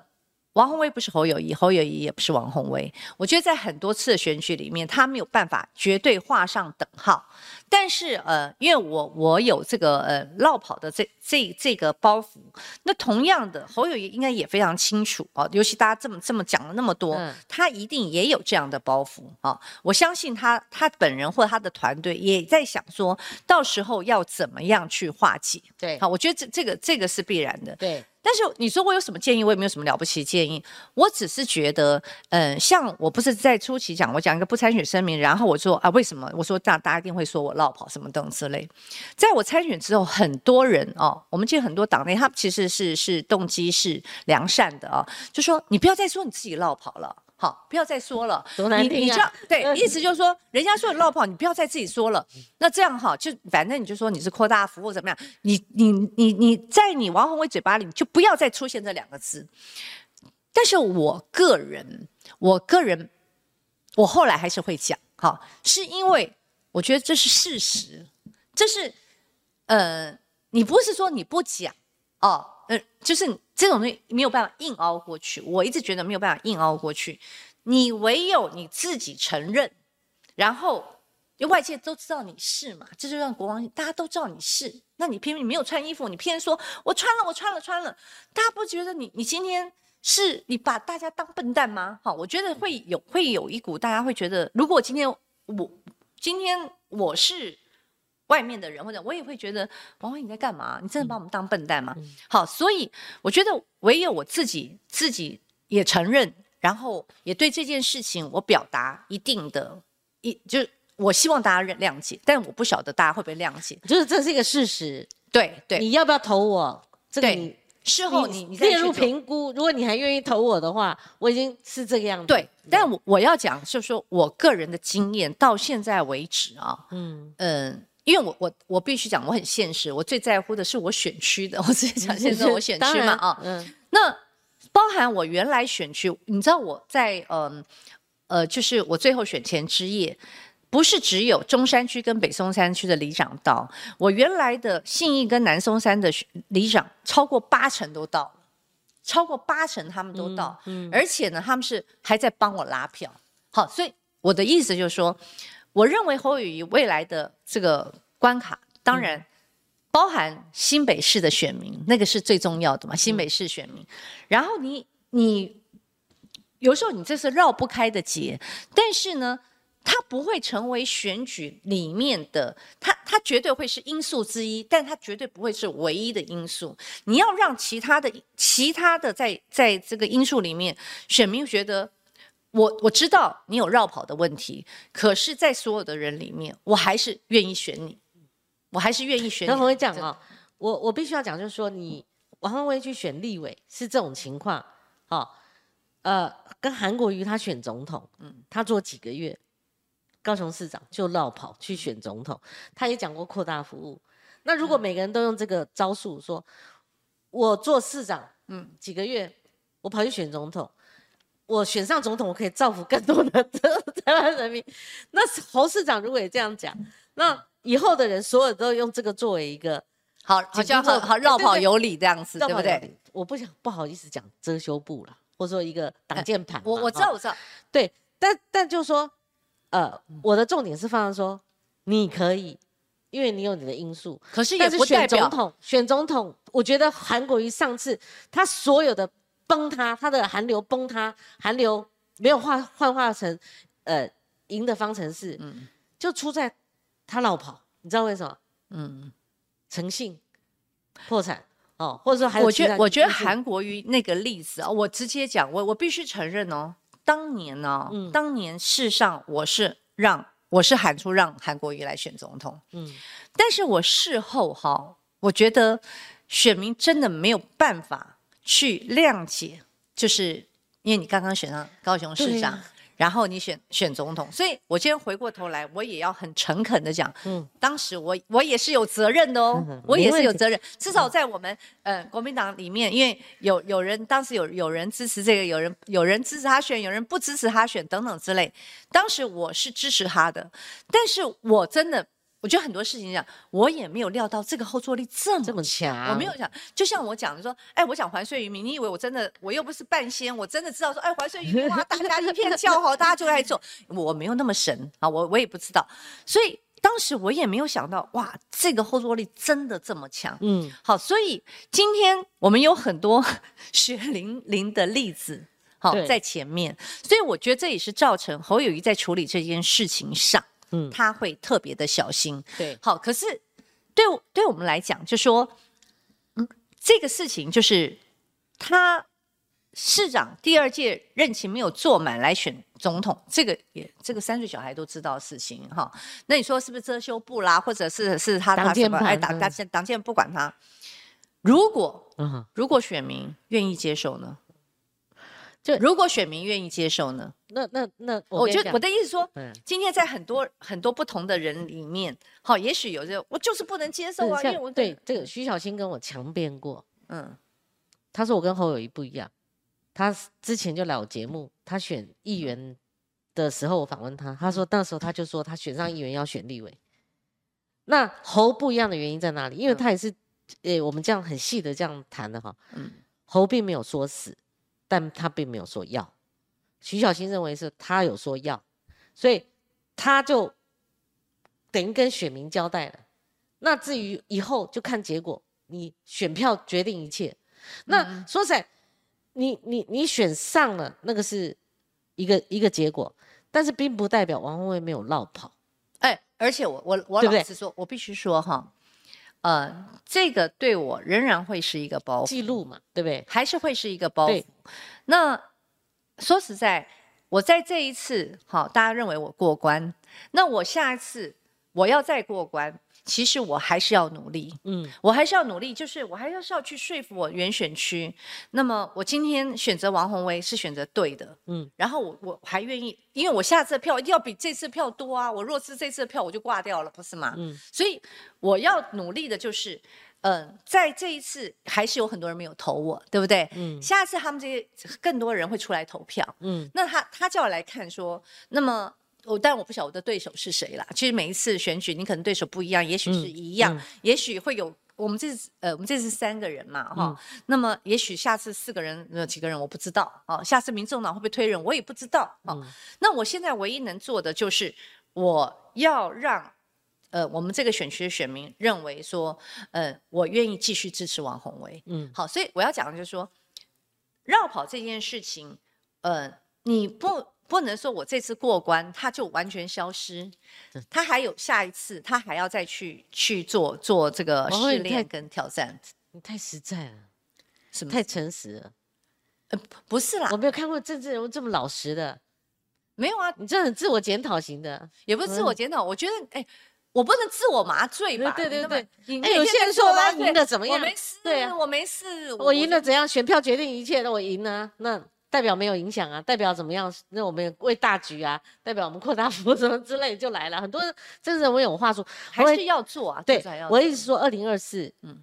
王宏威不是侯友谊，侯友谊也不是王宏威。我觉得在很多次的选举里面，他没有办法绝对画上等号。但是，呃，因为我我有这个呃绕跑的这这这个包袱，那同样的侯友谊应该也非常清楚啊。尤其大家这么这么讲了那么多，他一定也有这样的包袱啊。我相信他他本人或他的团队也在想说，到时候要怎么样去化解。对，好，我觉得这这个这个是必然的。对。但是你说我有什么建议？我也没有什么了不起的建议。我只是觉得，嗯，像我不是在初期讲，我讲一个不参选声明，然后我说啊，为什么？我说大大家一定会说我落跑什么等之类。在我参选之后，很多人哦，我们见很多党内，他其实是是动机是良善的啊，就说你不要再说你自己落跑了。好，不要再说了。你你这样对，意思就是说，人家说你落跑，你不要再自己说了。那这样哈，就反正你就说你是扩大服务怎么样？你你你你在你王宏伟嘴巴里就不要再出现这两个字。但是我个人，我个人，我后来还是会讲，哈，是因为我觉得这是事实，这是呃，你不是说你不讲哦。就是这种东西没有办法硬凹过去。我一直觉得没有办法硬凹过去。你唯有你自己承认，然后外界都知道你是嘛，这就让国王大家都知道你是。那你偏偏你没有穿衣服，你偏偏说我穿了，我穿了，穿了，大家不觉得你你今天是你把大家当笨蛋吗？好，我觉得会有会有一股大家会觉得，如果今天我今天我是。外面的人或者我也会觉得王辉你在干嘛？你真的把我们当笨蛋吗？好，所以我觉得唯有我自己自己也承认，然后也对这件事情我表达一定的，一就是我希望大家谅解，但我不晓得大家会不会谅解，就是这是一个事实。对对，你要不要投我？这个你事后你你列入评估，如果你还愿意投我的话，我已经是这个样子。对，但我我要讲就是说我个人的经验到现在为止啊，嗯嗯。因为我我我必须讲，我很现实，我最在乎的是我选区的。我直接讲，现在我选区嘛 啊，嗯，那包含我原来选区，你知道我在嗯呃，就是我最后选前之夜，不是只有中山区跟北松山区的里长到，我原来的信义跟南松山的里长超过八成都到了，超过八成他们都到，嗯，而且呢，他们是还在帮我拉票。好，所以我的意思就是说。我认为侯友谊未来的这个关卡，当然包含新北市的选民，那个是最重要的嘛。新北市选民，然后你你有时候你这是绕不开的结，但是呢，它不会成为选举里面的，它它绝对会是因素之一，但它绝对不会是唯一的因素。你要让其他的其他的在在这个因素里面，选民觉得。我我知道你有绕跑的问题，可是，在所有的人里面，我还是愿意选你，我还是愿意选。跟洪威讲啊，我我必须要讲，就是说，你王宏威去选立委是这种情况，好，呃，跟韩国瑜他选总统，嗯，他做几个月，高雄市长就绕跑去选总统，他也讲过扩大服务。那如果每个人都用这个招数，说我做市长，嗯，几个月，我跑去选总统。我选上总统，我可以造福更多的 台湾人民。那侯市长如果也这样讲，那以后的人所有都用这个作为一个好，好像好好绕跑有理这样子，对不对？我不想不好意思讲遮羞布了，或者说一个挡箭牌。我我知道我知道，对，但但就说，呃，我的重点是放在说，你可以，因为你有你的因素，可是也不代表选总统。选总统，我觉得韩国瑜上次他所有的。崩塌，他的寒流崩塌，寒流没有化幻化成，呃，赢的方程式，嗯，就出在他老跑，你知道为什么？嗯，诚信破产哦，或者说还有我觉得我觉得韩国瑜那个例子啊，我直接讲，我我必须承认哦，当年呢，当年世上我是让我是喊出让韩国瑜来选总统，嗯，但是我事后哈，我觉得选民真的没有办法。去谅解，就是因为你刚刚选上高雄市长，然后你选选总统，所以我今天回过头来，我也要很诚恳的讲，嗯，当时我我也是有责任的哦，我也是有责任，至少在我们呃国民党里面，因为有有人当时有有人支持这个，有人有人支持他选，有人不支持他选等等之类，当时我是支持他的，但是我真的。我觉得很多事情讲，我也没有料到这个后坐力这么这么强。我没有想，就像我讲的说，哎，我讲还税于民，你以为我真的，我又不是半仙，我真的知道说，哎，还税于民哇，大家一片叫好，大家就来做。我没有那么神啊，我我也不知道。所以当时我也没有想到，哇，这个后坐力真的这么强。嗯，好，所以今天我们有很多血淋淋的例子，好在前面，所以我觉得这也是造成侯友谊在处理这件事情上。嗯，他会特别的小心。对，好，可是对对我们来讲，就说，嗯，这个事情就是他市长第二届任期没有做满来选总统，这个也这个三岁小孩都知道的事情哈。那你说是不是遮羞布啦，或者是是他他什么哎党党党建不管他？如果如果选民愿意接受呢？就如果选民愿意接受呢？那那那，我觉得我的意思说，今天在很多很多不同的人里面，好，也许有这我就是不能接受啊，因为我对这个徐小青跟我强辩过，嗯，他说我跟侯友谊不一样，他之前就来我节目，他选议员的时候我访问他，他说那时候他就说他选上议员要选立委，那侯不一样的原因在哪里？因为他也是，诶，我们这样很细的这样谈的哈，嗯，侯并没有说死。但他并没有说要，徐小新认为是他有说要，所以他就等于跟选民交代了。那至于以后就看结果，你选票决定一切。那说实在，你你你选上了，那个是一个一个结果，但是并不代表王宏威没有落跑。哎，而且我我我老实说，我必须说哈。呃，这个对我仍然会是一个包袱，记录嘛，对不对？还是会是一个包袱。那说实在，我在这一次，好，大家认为我过关，那我下一次我要再过关，其实我还是要努力，嗯，我还是要努力，就是我还是要去说服我原选区。那么我今天选择王宏威是选择对的，嗯，然后我我还愿意，因为我下次票一定要比这次票多啊，我若是这次票我就挂掉了，不是吗？嗯，所以我要努力的就是。嗯，在这一次还是有很多人没有投我，对不对？嗯，下次他们这些更多人会出来投票。嗯，那他他就要来看说，那么我但我不晓得我的对手是谁啦。其实每一次选举，你可能对手不一样，也许是一样，也许会有我们这次呃，我们这次三个人嘛，哈。那么也许下次四个人呃几个人我不知道哦。下次民众党会不会推人，我也不知道哦。那我现在唯一能做的就是我要让。呃，我们这个选区的选民认为说，呃，我愿意继续支持王宏威。嗯，好，所以我要讲的就是说，绕跑这件事情，呃，你不不能说我这次过关，他就完全消失，他还有下一次，他还要再去去做做这个试炼跟挑战。你太实在了，什么太诚实了？呃，不是啦，我没有看过政治人物这么老实的，没有啊，你这很自我检讨型的，也不是自我检讨，我觉得，哎。我不能自我麻醉吧？对对对，哎，有些人说我赢的怎么样？我没事，对啊，我没事。我赢了怎样？选票决定一切，那我赢了，那代表没有影响啊？代表怎么样？那我们为大局啊？代表我们扩大服务什么之类就来了。很多真人我有话说，还是要做啊？对，我意思说，二零二四，嗯，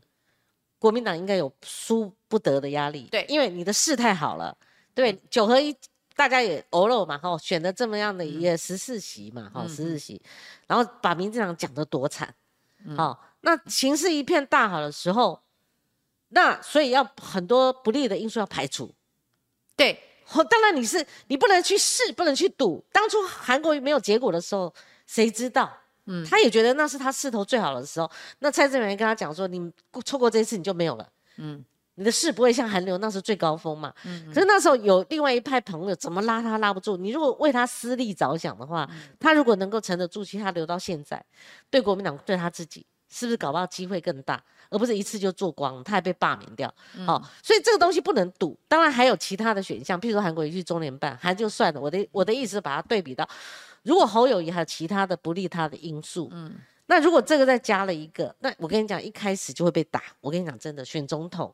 国民党应该有输不得的压力。对，因为你的势太好了。对，九合一。大家也欧了嘛，哈，选的这么样的也十四席嘛，哈，十四席，然后把民进党讲得多惨，好，那形势一片大好的时候，那所以要很多不利的因素要排除，对，当然你是你不能去试，不能去赌。当初韩国没有结果的时候，谁知道？嗯，他也觉得那是他势头最好的时候。那蔡正元跟他讲说，你错过这一次你就没有了，嗯。你的势不会像韩流那时候最高峰嘛？嗯。可是那时候有另外一派朋友，怎么拉他拉不住？你如果为他私利着想的话，他如果能够沉得住气，他留到现在，对国民党对他自己是不是搞不好机会更大？而不是一次就做光，他还被罢免掉。好，所以这个东西不能赌。当然还有其他的选项，譬如说韩国瑜去中联办，还就算了。我的我的意思是把它对比到，如果侯友谊还有其他的不利他的因素，嗯，那如果这个再加了一个，那我跟你讲，一开始就会被打。我跟你讲，真的选总统。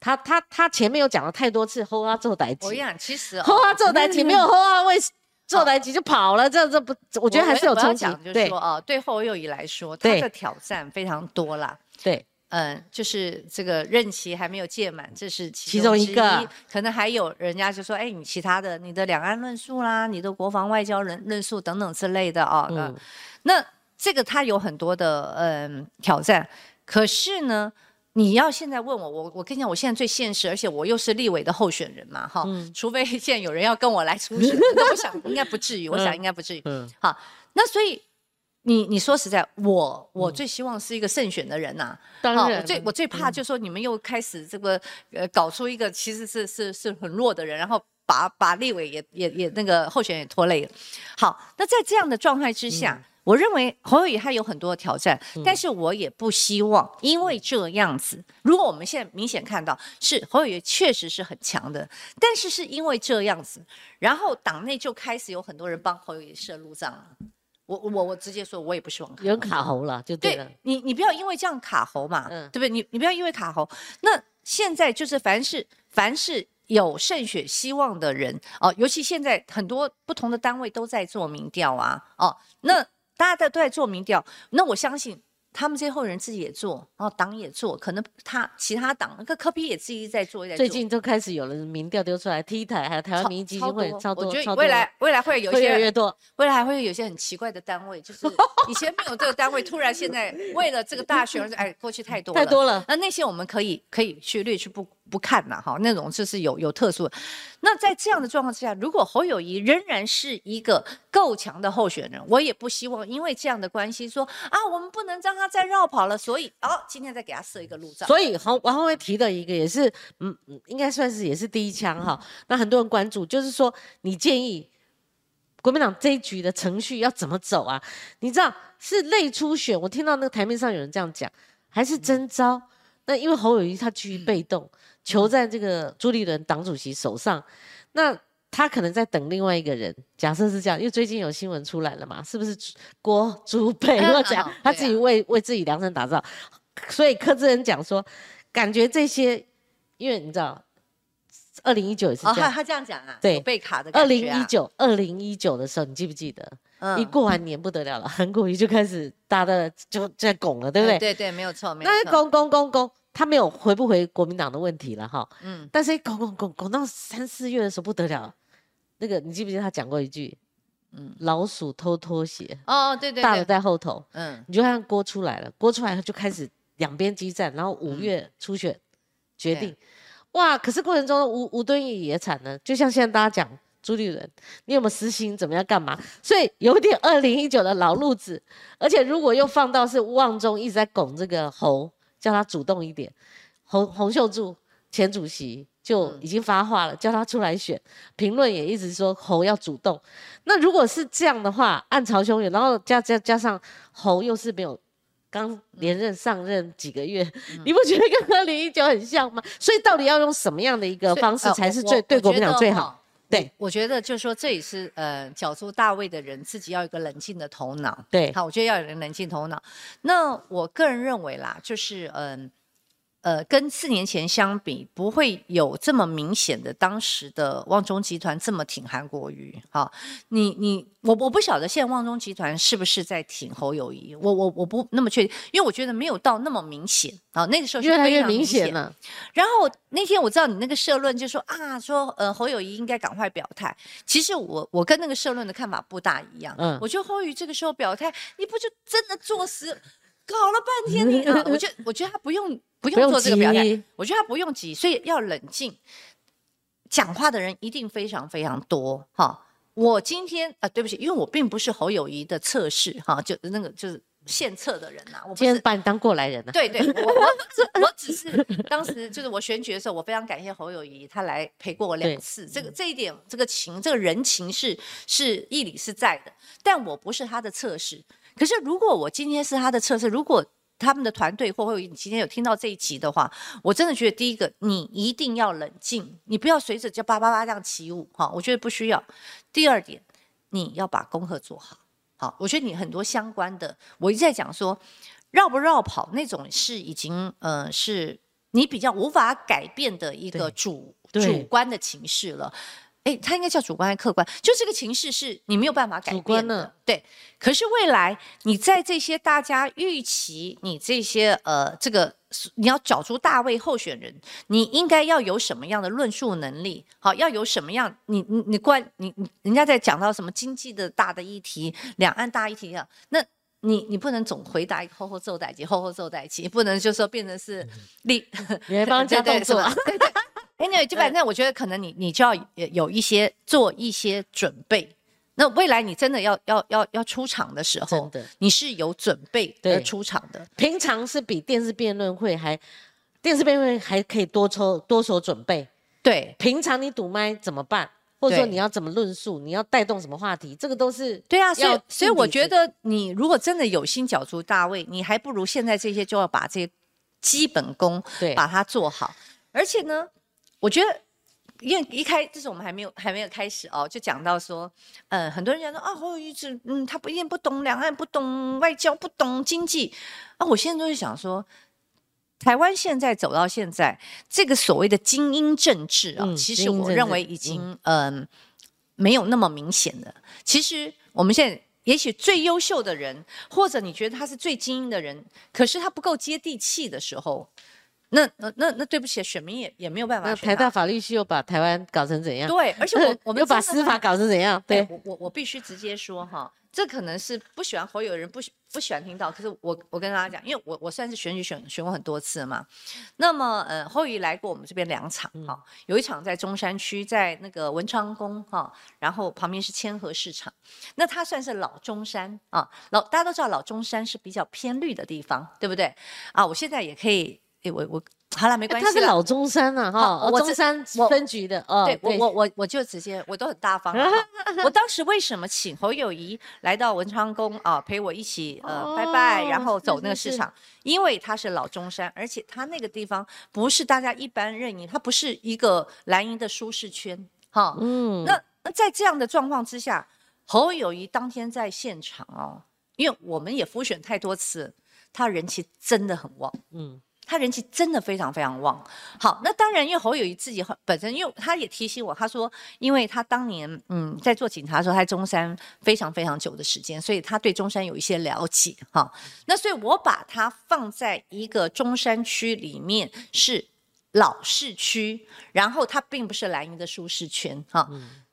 他他他前面有讲了太多次后啊做代级，我跟你讲，其实后啊做代级没有 后啊为做代级就跑了，这这不，我觉得还是有冲击。就是说啊，对侯友谊来说，他的挑战非常多啦。对，嗯，就是这个任期还没有届满，这是其中一个。可能还有人家就说，哎，你其他的，你的两岸论述啦，你的国防外交人论述等等之类的啊。嗯。那这个他有很多的嗯挑战，可是呢。你要现在问我，我我跟你讲，我现在最现实，而且我又是立委的候选人嘛，哈，除非现在有人要跟我来初选，那我想应该不至于，我想应该不至于。嗯，好，那所以你你说实在，我我最希望是一个胜选的人呐。当然，我最我最怕就是说你们又开始这个呃搞出一个其实是是是很弱的人，然后把把立委也也也那个候选人也拖累了。好，那在这样的状态之下。我认为侯友谊他有很多挑战，但是我也不希望因为这样子。如果我们现在明显看到是侯友谊确实是很强的，但是是因为这样子，然后党内就开始有很多人帮侯友谊设路障了。我我我直接说，我也不希望有卡喉了，就对了。你你不要因为这样卡喉嘛，对不对？你你不要因为卡喉。那现在就是凡是凡是有胜选希望的人哦，尤其现在很多不同的单位都在做民调啊，哦，那。大家在都在做民调，那我相信他们这些后人自己也做，然后党也做，可能他其他党那个科比也自己在做。最近都开始有了民调丢出来，T 台还有台湾民意基金会，超多。我觉得未来未来会有一些越来越多，未来还会有一些很奇怪的单位，就是 以前没有这个单位，突然现在为了这个大选，哎，过去太多了太多了。那那些我们可以可以去略去不。不看呐，哈，那种就是有有特殊。那在这样的状况之下，如果侯友谊仍然是一个够强的候选人，我也不希望因为这样的关系说啊，我们不能让他再绕跑了。所以，哦，今天再给他设一个路障。所以，侯王宏威提的一个也是，嗯，应该算是也是第一枪哈。那很多人关注，就是说你建议国民党这一局的程序要怎么走啊？你知道是内初选，我听到那个台面上有人这样讲，还是征招？那因为侯友谊他居于被动。球在这个朱立伦党主席手上，那他可能在等另外一个人。假设是这样，因为最近有新闻出来了嘛，是不是郭朱佩或者他自己为为自己量身打造？所以柯志恩讲说，感觉这些，因为你知道，二零一九也是这样，他这样讲啊，对，被卡的。二零一九，二零一九的时候，你记不记得？一过完年不得了了，韩国瑜就开始大的就在拱了，对不对？对对，没有错，没有错。那拱拱拱拱，他没有回不回国民党的问题了哈。嗯。但是拱拱拱拱到三四月的时候不得了，那个你记不记得他讲过一句？嗯，老鼠偷拖鞋。哦，对对。大的在后头。嗯。你就看锅出来了，锅出来就开始两边激战，然后五月初选决定。哇！可是过程中吴吴敦义也惨了，就像现在大家讲。朱立伦，你有没有私心？怎么样？干嘛？所以有点二零一九的老路子，而且如果又放到是旺中一直在拱这个侯，叫他主动一点。洪洪秀柱前主席就已经发话了，叫他出来选。评论也一直说侯要主动。那如果是这样的话，暗潮汹涌，然后加加加上侯又是没有刚连任上任几个月，你不觉得跟二零一九很像吗？所以到底要用什么样的一个方式才是最对国民党最好？对，我觉得就是说，这也是呃，角逐大位的人自己要有一个冷静的头脑。对，好，我觉得要有个冷静头脑。那我个人认为啦，就是嗯。呃，跟四年前相比，不会有这么明显的当时的旺中集团这么挺韩国瑜。好，你你我我不晓得现在旺中集团是不是在挺侯友谊，我我我不那么确定，因为我觉得没有到那么明显啊。那个时候越来越明显了。然后那天我知道你那个社论就说啊，说呃侯友谊应该赶快表态。其实我我跟那个社论的看法不大一样。嗯，我觉得侯友谊这个时候表态，你不就真的作死，搞了半天你啊？我觉得我觉得他不用。不用做这个表态，我觉得他不用急，所以要冷静。讲话的人一定非常非常多哈。我今天啊，对不起，因为我并不是侯友谊的测试哈，就那个就是献策的人呐。我今天把你当过来人了。对对，我我只 我只是当时就是我选举的时候，我非常感谢侯友谊，他来陪过我两次。这个这一点，这个情，这个人情是是义理是在的，但我不是他的测试。可是如果我今天是他的测试，如果他们的团队或会你今天有听到这一集的话，我真的觉得第一个，你一定要冷静，你不要随着就叭叭叭这样起舞哈，我觉得不需要。第二点，你要把功课做好，好，我觉得你很多相关的，我一直在讲说，绕不绕跑那种是已经呃是你比较无法改变的一个主主观的情绪了。哎，它应该叫主观还是客观？就这个情势是你没有办法改变的，对。可是未来你在这些大家预期，你这些呃，这个你要找出大位候选人，你应该要有什么样的论述能力？好，要有什么样？你你你关你你人家在讲到什么经济的大的议题、两岸大议题啊？那你你不能总回答一个后后奏代机，后后奏代机，不能就说变成是立，你来帮加动作。Anyway，就反正我觉得可能你你就要有一些做一些准备。那未来你真的要要要要出场的时候，你是有准备的出场的。平常是比电视辩论会还，电视辩论会还可以多抽多手准备。对，平常你堵麦怎么办？或者说你要怎么论述？你要带动什么话题？这个都是对啊。所以所以我觉得你如果真的有心角逐大位，你还不如现在这些就要把这些基本功对把它做好，而且呢。我觉得，因为一开，这是我们还没有还没有开始哦，就讲到说，嗯，很多人讲说啊，侯友宜是，嗯，他不一定不懂两岸，不懂外交，不懂经济啊。我现在都是想说，台湾现在走到现在，这个所谓的精英政治啊，其实我认为已经嗯没有那么明显了。其实我们现在也许最优秀的人，或者你觉得他是最精英的人，可是他不够接地气的时候。那那那那对不起，选民也也没有办法。那台大法律系又把台湾搞成怎样？对，而且我 我们又把司法搞成怎样？对，我我我必须直接说哈，这可能是不喜欢侯友的人不不喜欢听到。可是我我跟大家讲，因为我我算是选举选选过很多次嘛。那么呃，侯友来过我们这边两场哈，有一场在中山区，在那个文昌宫哈，然后旁边是千和市场。那他算是老中山啊，老大家都知道老中山是比较偏绿的地方，对不对？啊，我现在也可以。哎，我我好了，没关系。他是老中山啊，哈，我中山分局的。哦，对，我我我我就直接，我都很大方。我当时为什么请侯友谊来到文昌宫啊，陪我一起呃拜拜，然后走那个市场？因为他是老中山，而且他那个地方不是大家一般认为，它不是一个蓝营的舒适圈。哈，嗯，那那在这样的状况之下，侯友谊当天在现场哦，因为我们也复选太多次，他人气真的很旺，嗯。他人气真的非常非常旺。好，那当然，因为侯友谊自己本身，因为他也提醒我，他说，因为他当年嗯在做警察的时候，他在中山非常非常久的时间，所以他对中山有一些了解。哈，那所以我把它放在一个中山区里面是老市区，然后它并不是蓝营的舒适圈。哈。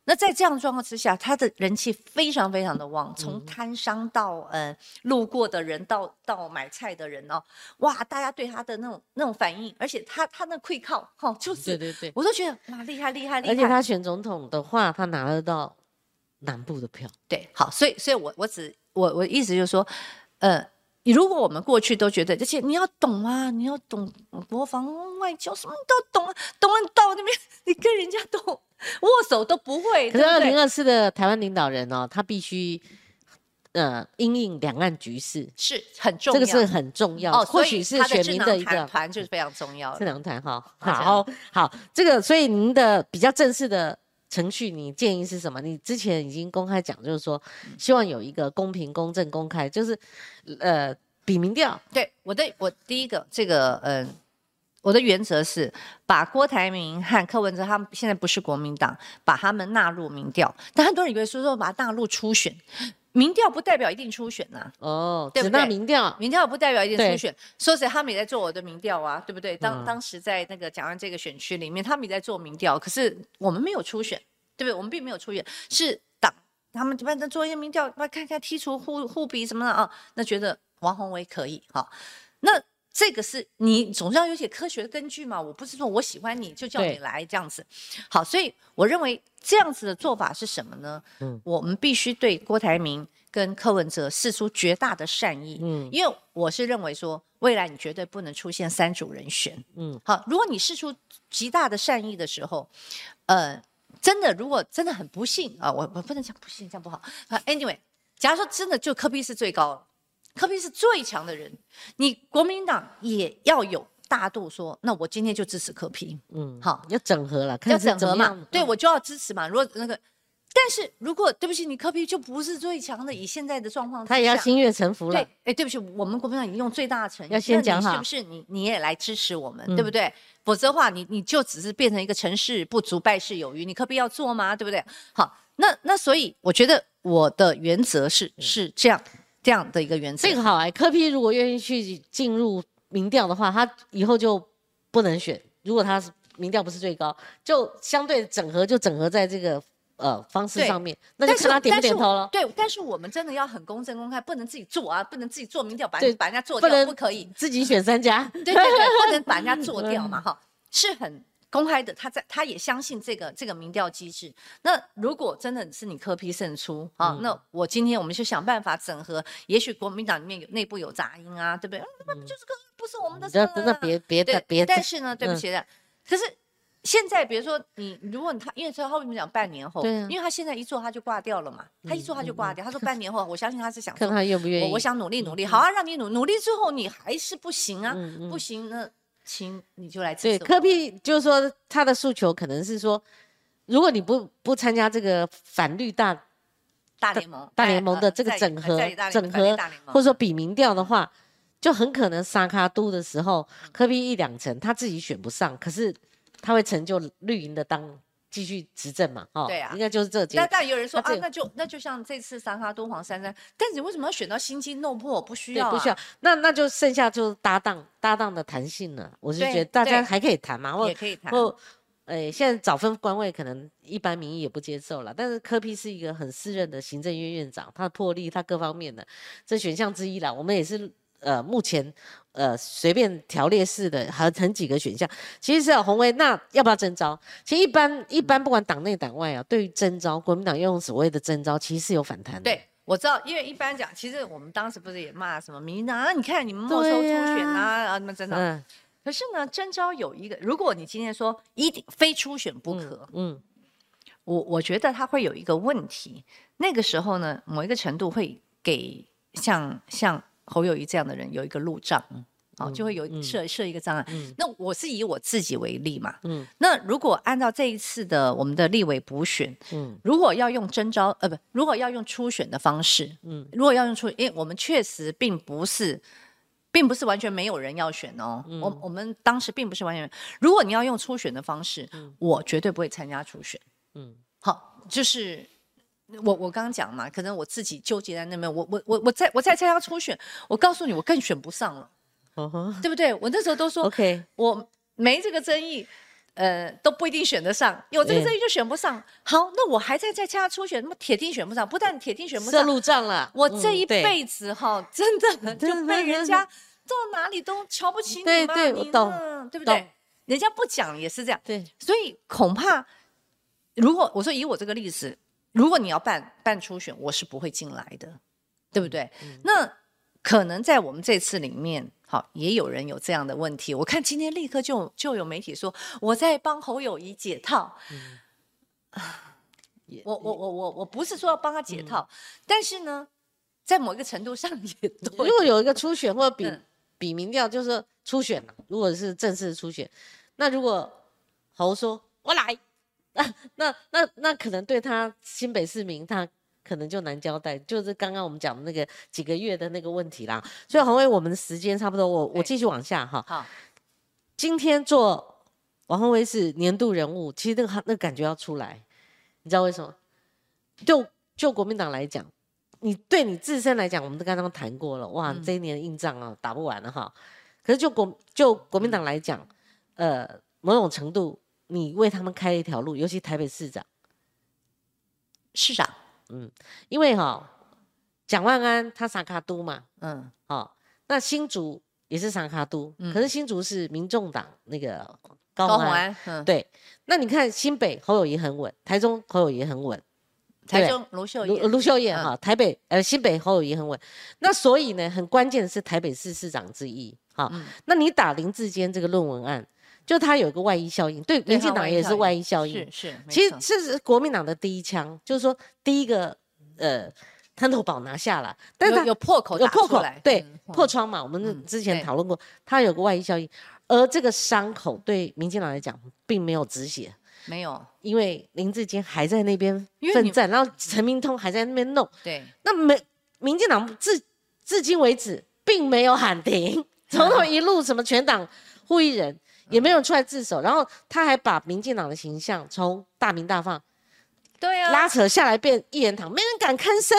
那在这样的状况之下，他的人气非常非常的旺，从摊商到呃路过的人，到到买菜的人哦，哇，大家对他的那种那种反应，而且他他那溃靠哈，就是对对对，我都觉得哇厉害厉害厉害。而且他选总统的话，他拿得到南部的票。对，好，所以所以我我只我我意思就是说，呃。如果我们过去都觉得这些你要懂啊，你要懂国防外交，什么都懂啊，懂了到那边你跟人家都握手都不会。可是二零二四的台湾领导人哦，他必须呃因应两岸局势是很重要，这个是很重要哦。或许是选民的一个团就是非常重要，智囊团哈。好好，这个所以您的比较正式的程序，你建议是什么？你之前已经公开讲，就是说希望有一个公平、公正、公开，就是。呃，比民调，对我的我第一个这个，嗯，我的原则是把郭台铭和柯文哲他们现在不是国民党，把他们纳入民调。但很多人以为说说把他纳入初选，民调不代表一定初选呐。哦，对不对？民调，民调不代表一定初选。说实在，他们也在做我的民调啊，对不对？当当时在那个讲完这个选区里面，他们也在做民调，可是我们没有初选，对不对？我们并没有初选，是党。他们反正做一些民调，看看剔除互互比什么的啊，那觉得王宏伟可以哈。那这个是你总是要有些科学的根据嘛？我不是说我喜欢你就叫你来这样子。好，所以我认为这样子的做法是什么呢？嗯，我们必须对郭台铭跟柯文哲示出绝大的善意。嗯，因为我是认为说，未来你绝对不能出现三组人选。嗯，好，如果你示出极大的善意的时候，呃。真的，如果真的很不幸啊，我我不能讲不幸，这样不好啊。Anyway，假如说真的就科比是最高，科比是最强的人，你国民党也要有大度说，那我今天就支持科比。嗯，好，要整合了，要整合嘛，对我就要支持嘛。如果那个。但是如果对不起，你科比就不是最强的，以现在的状况，他也要心悦诚服了。对，哎，对不起，我们国民党已经用最大的诚意，要先讲好，是不是？你你也来支持我们，对不对？否则的话，你你就只是变成一个成事不足败事有余，你科比要做吗？对不对？好，那那所以我觉得我的原则是是这样这样的一个原则。这个好哎，柯批如果愿意去进入民调的话，他以后就不能选。如果他是民调不是最高，就相对整合就整合在这个。呃，方式上面，那就看他点不点头了。对，但是我们真的要很公正公开，不能自己做啊，不能自己做民调，把把人家做掉，不可以自己选三家。对对对，不能把人家做掉嘛，哈，是很公开的。他在他也相信这个这个民调机制。那如果真的是你科批胜出啊，那我今天我们就想办法整合。也许国民党里面有内部有杂音啊，对不对？那就是个不是我们的。真的别别的别。但是呢，对不起的，可是。现在比如说你，如果他因为他后面讲半年后，对，因为他现在一做他就挂掉了嘛，他一做他就挂掉。他说半年后，我相信他是想看他愿不愿意。我想努力努力，好啊，让你努努力之后你还是不行啊，不行那请你就来。对，科比就是说他的诉求可能是说，如果你不不参加这个反绿大大联盟大联盟的这个整合整合，或者说比民调的话，就很可能沙卡都的时候，科比一两成他自己选不上，可是。他会成就绿营的当继续执政嘛？哦，对啊，应该就是这。那但有人说啊，那就那就像这次三哈敦煌三三，但是你为什么要选到心机弄破？不需要，不需要。那那就剩下就是搭档搭档的弹性了。我是觉得大家还可以谈嘛，也可以谈。或诶，现在早分官位可能一般民意也不接受了，但是柯批是一个很适任的行政院院长，他的魄力，他各方面的这选项之一啦。我们也是。呃，目前呃随便条列式的还成几个选项，其实是洪威，那要不要征召？其实一般一般不管党内党外啊，对于征召，国民党用所谓的征召，其实是有反弹的。对，我知道，因为一般讲，其实我们当时不是也骂什么民进党啊？你看你们没收初选啊，啊，什么征召？可是呢，征招有一个，如果你今天说一定非初选不可，嗯，我我觉得他会有一个问题，那个时候呢，某一个程度会给像像。侯友谊这样的人有一个路障好，就会有设设一个障碍。那我是以我自己为例嘛，嗯，那如果按照这一次的我们的立委补选，嗯，如果要用征招，呃，不，如果要用初选的方式，嗯，如果要用初，因为我们确实并不是，并不是完全没有人要选哦，我我们当时并不是完全，如果你要用初选的方式，我绝对不会参加初选，嗯，好，就是我我刚刚讲嘛，可能我自己纠结在那边，我我我我在我在参加初选，我告诉你，我更选不上了。对不对？我那时候都说，OK，我没这个争议，呃，都不一定选得上。有这个争议就选不上。好，那我还在在加初选，那么铁定选不上。不但铁定选不上，设路障了。我这一辈子哈，真的 就被人家到哪里都瞧不起你对对，我懂，对不对？人家不讲也是这样。对，所以恐怕，如果我说以我这个例子，如果你要办办初选，我是不会进来的，对不对？那可能在我们这次里面。好，也有人有这样的问题。我看今天立刻就就有媒体说我在帮侯友谊解套。我我我我我不是说要帮他解套，但是呢，在某一个程度上也如果有一个初选或者比比民调，就是初选如果是正式初选，那如果侯说我来，那那那那可能对他新北市民他。可能就难交代，就是刚刚我们讲的那个几个月的那个问题啦。所以洪伟，我们的时间差不多，我我继续往下哈。好，今天做王宏威是年度人物，其实那个那个感觉要出来，你知道为什么？就就国民党来讲，你对你自身来讲，我们都刚刚谈过了，哇，这一年硬仗啊打不完了哈。可是就国就国民党来讲，呃，某种程度你为他们开一条路，尤其台北市长，市长。嗯，因为哈，蒋万安他萨卡都嘛，嗯，好，那新竹也是萨卡都，可是新竹是民众党那个高虹安，嗯，对，那你看新北侯友谊很稳，台中侯友谊很稳，台中卢秀燕，卢秀燕哈，台北呃新北侯友谊很稳，那所以呢，很关键的是台北市市长之一，好，那你打林志坚这个论文案。就他有一个外溢效应，对民进党也是外溢效应。是是，其实这是国民党的第一枪，就是说第一个呃滩头堡拿下了，但是有破口，有破口，对破窗嘛。我们之前讨论过，它有个外溢效应，而这个伤口对民进党来讲并没有止血，没有，因为林志坚还在那边奋战，然后陈明通还在那边弄。对，那没民进党至至今为止并没有喊停，从头一路什么全党护议人。也没有出来自首，然后他还把民进党的形象从大名大放，对啊，拉扯下来变一言堂，没人敢吭声。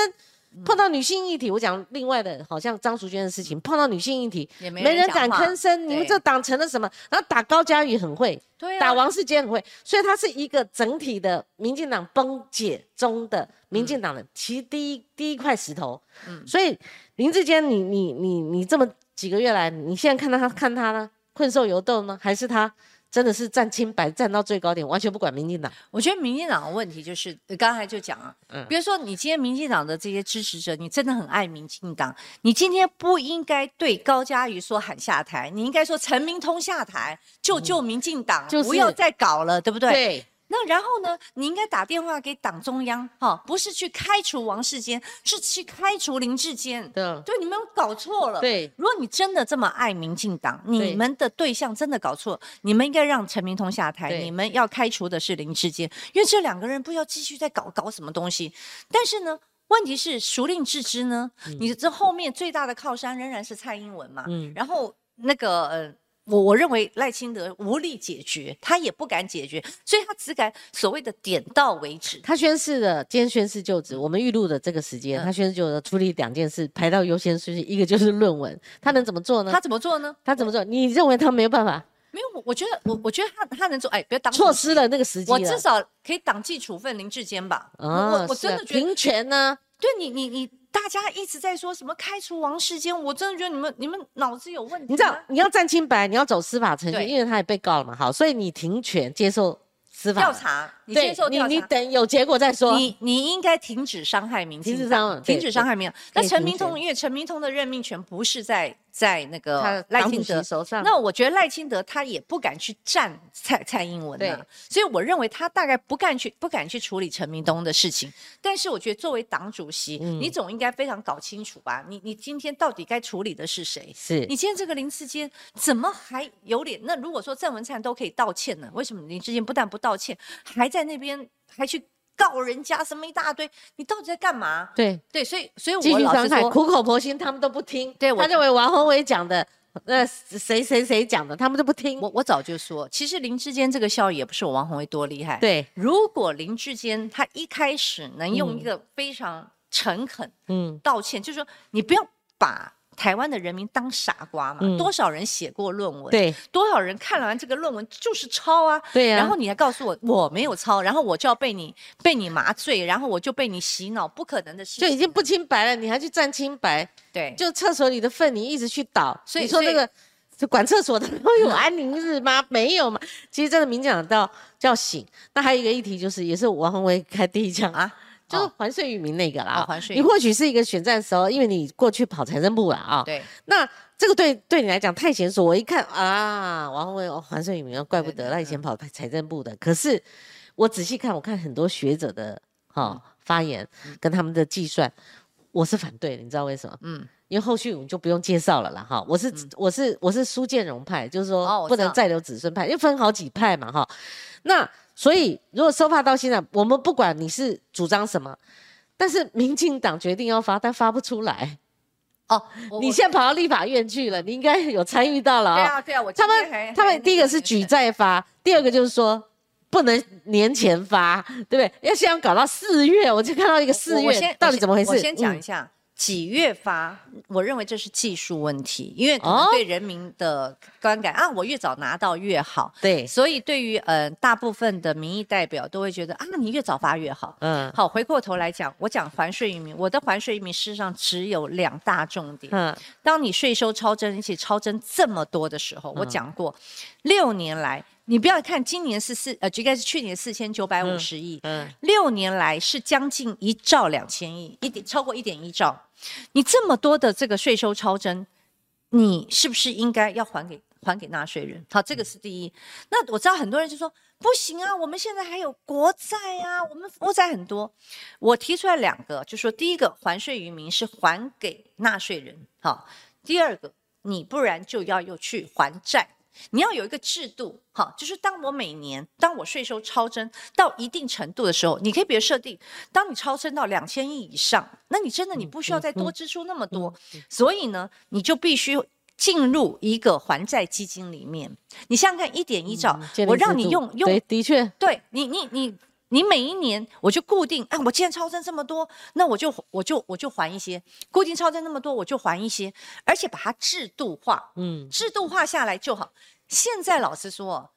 碰到女性议题，我讲另外的，好像张淑娟的事情，碰到女性议题，也没人敢吭声。你们这党成了什么？然后打高嘉瑜很会，对啊，打王世坚很会，所以他是一个整体的民进党崩解中的民进党的其实第一第一块石头。嗯，所以林志坚，你你你你这么几个月来，你现在看到他看他呢？困兽犹斗呢，还是他真的是站清白，站到最高点，完全不管民进党？我觉得民进党的问题就是，刚才就讲啊，嗯，比如说你今天民进党的这些支持者，你真的很爱民进党，你今天不应该对高嘉瑜说喊下台，你应该说陈明通下台，救救民进党，不要再搞了，对不对？对。那然后呢？你应该打电话给党中央，哈，不是去开除王世坚，是去开除林志坚。对，对，你们搞错了。对，如果你真的这么爱民进党，你们的对象真的搞错，你们应该让陈明通下台，你们要开除的是林志坚，因为这两个人不要继续再搞搞什么东西。但是呢，问题是孰令自知呢？你这后面最大的靠山仍然是蔡英文嘛？嗯，然后那个呃。我我认为赖清德无力解决，他也不敢解决，所以他只敢所谓的点到为止。他宣誓的，今天宣誓就职，我们预录的这个时间，他宣誓就职处理两件事，排到优先顺序，一个就是论文，他能怎么做呢？他怎么做呢？他怎么做？你认为他没有办法？没有，我我觉得我我觉得他他能做，哎，不要当错失了那个时机我至少可以党纪处分林志坚吧？我我真的觉得平权呢？对你你你。大家一直在说什么开除王世坚，我真的觉得你们你们脑子有问题。你知道你要站清白，你要走司法程序，因为他也被告了嘛。好，所以你停权接受司法调查。你接受调查，你等有结果再说。你你应该停止伤害民进党，停止伤害民。那陈明通，因为陈明通的任命权不是在。在那个赖清德手上，那我觉得赖清德他也不敢去站蔡蔡英文呐，所以我认为他大概不敢去不敢去处理陈明东的事情。但是我觉得作为党主席，你总应该非常搞清楚吧？你你今天到底该处理的是谁？是你今天这个林志坚怎么还有脸？那如果说郑文灿都可以道歉呢？为什么林志坚不但不道歉，还在那边还去？告人家什么一大堆，你到底在干嘛？对对，所以所以我老实说，苦口婆心他们都不听。对，他认为王宏伟讲的，那谁谁谁讲的，他们都不听。我我早就说，其实林志坚这个效益也不是我王宏伟多厉害。对，如果林志坚他一开始能用一个非常诚恳，嗯，道歉，就是说你不要把。台湾的人民当傻瓜嘛？多少人写过论文？对，多少人看了完这个论文就是抄啊？对呀。然后你还告诉我我没有抄，然后我就要被你被你麻醉，然后我就被你洗脑，不可能的事。就已经不清白了，你还去占清白？对，就厕所里的粪你一直去倒。所以说那个管厕所的都有安宁日吗？没有嘛。其实真的明讲到叫醒。那还有一个议题就是，也是王宏威开第一枪啊。就是还税于民那个啦，你或许是一个选战时候，因为你过去跑财政部了啊。对。那这个对对你来讲太娴熟，我一看啊，王宏伟还税于民，怪不得他以前跑财政部的。可是我仔细看，我看很多学者的哈发言跟他们的计算，我是反对的，你知道为什么？嗯。因为后续我们就不用介绍了啦，哈。我是我是我是苏建荣派，就是说不能再留子孙派，因为分好几派嘛，哈。那。所以，如果收发到现在，我们不管你是主张什么，但是民进党决定要发，但发不出来。哦，你现在跑到立法院去了，你应该有参与到了啊。对啊，对啊，我他们他们第一个是举债发，第二个就是说不能年前发，对不对？要先搞到四月，我就看到一个四月，到底怎么回事？我先讲一下。几月发？我认为这是技术问题，因为可能对人民的观感啊，我越早拿到越好。对，所以对于呃大部分的民意代表都会觉得啊，你越早发越好。嗯，好，回过头来讲，我讲还税于民，我的还税于民事实上只有两大重点。嗯，当你税收超征，而且超征这么多的时候，我讲过，六年来。你不要看今年是四呃，应该是去年四千九百五十亿，嗯，六年来是将近一兆两千亿，一点超过一点一兆。你这么多的这个税收超征，你是不是应该要还给还给纳税人？好，这个是第一。那我知道很多人就说不行啊，我们现在还有国债啊，我们负债很多。我提出来两个，就说第一个还税于民是还给纳税人，好，第二个你不然就要又去还债。你要有一个制度，哈，就是当我每年当我税收超增到一定程度的时候，你可以比如设定，当你超增到两千亿以上，那你真的你不需要再多支出那么多，所以呢，你就必须进入一个还债基金里面。你想想看，一点一兆，我让你用用，的确，对你你你。你每一年我就固定，啊，我既然超增这么多，那我就我就我就还一些，固定超增那么多，我就还一些，而且把它制度化，嗯，制度化下来就好。现在老实说，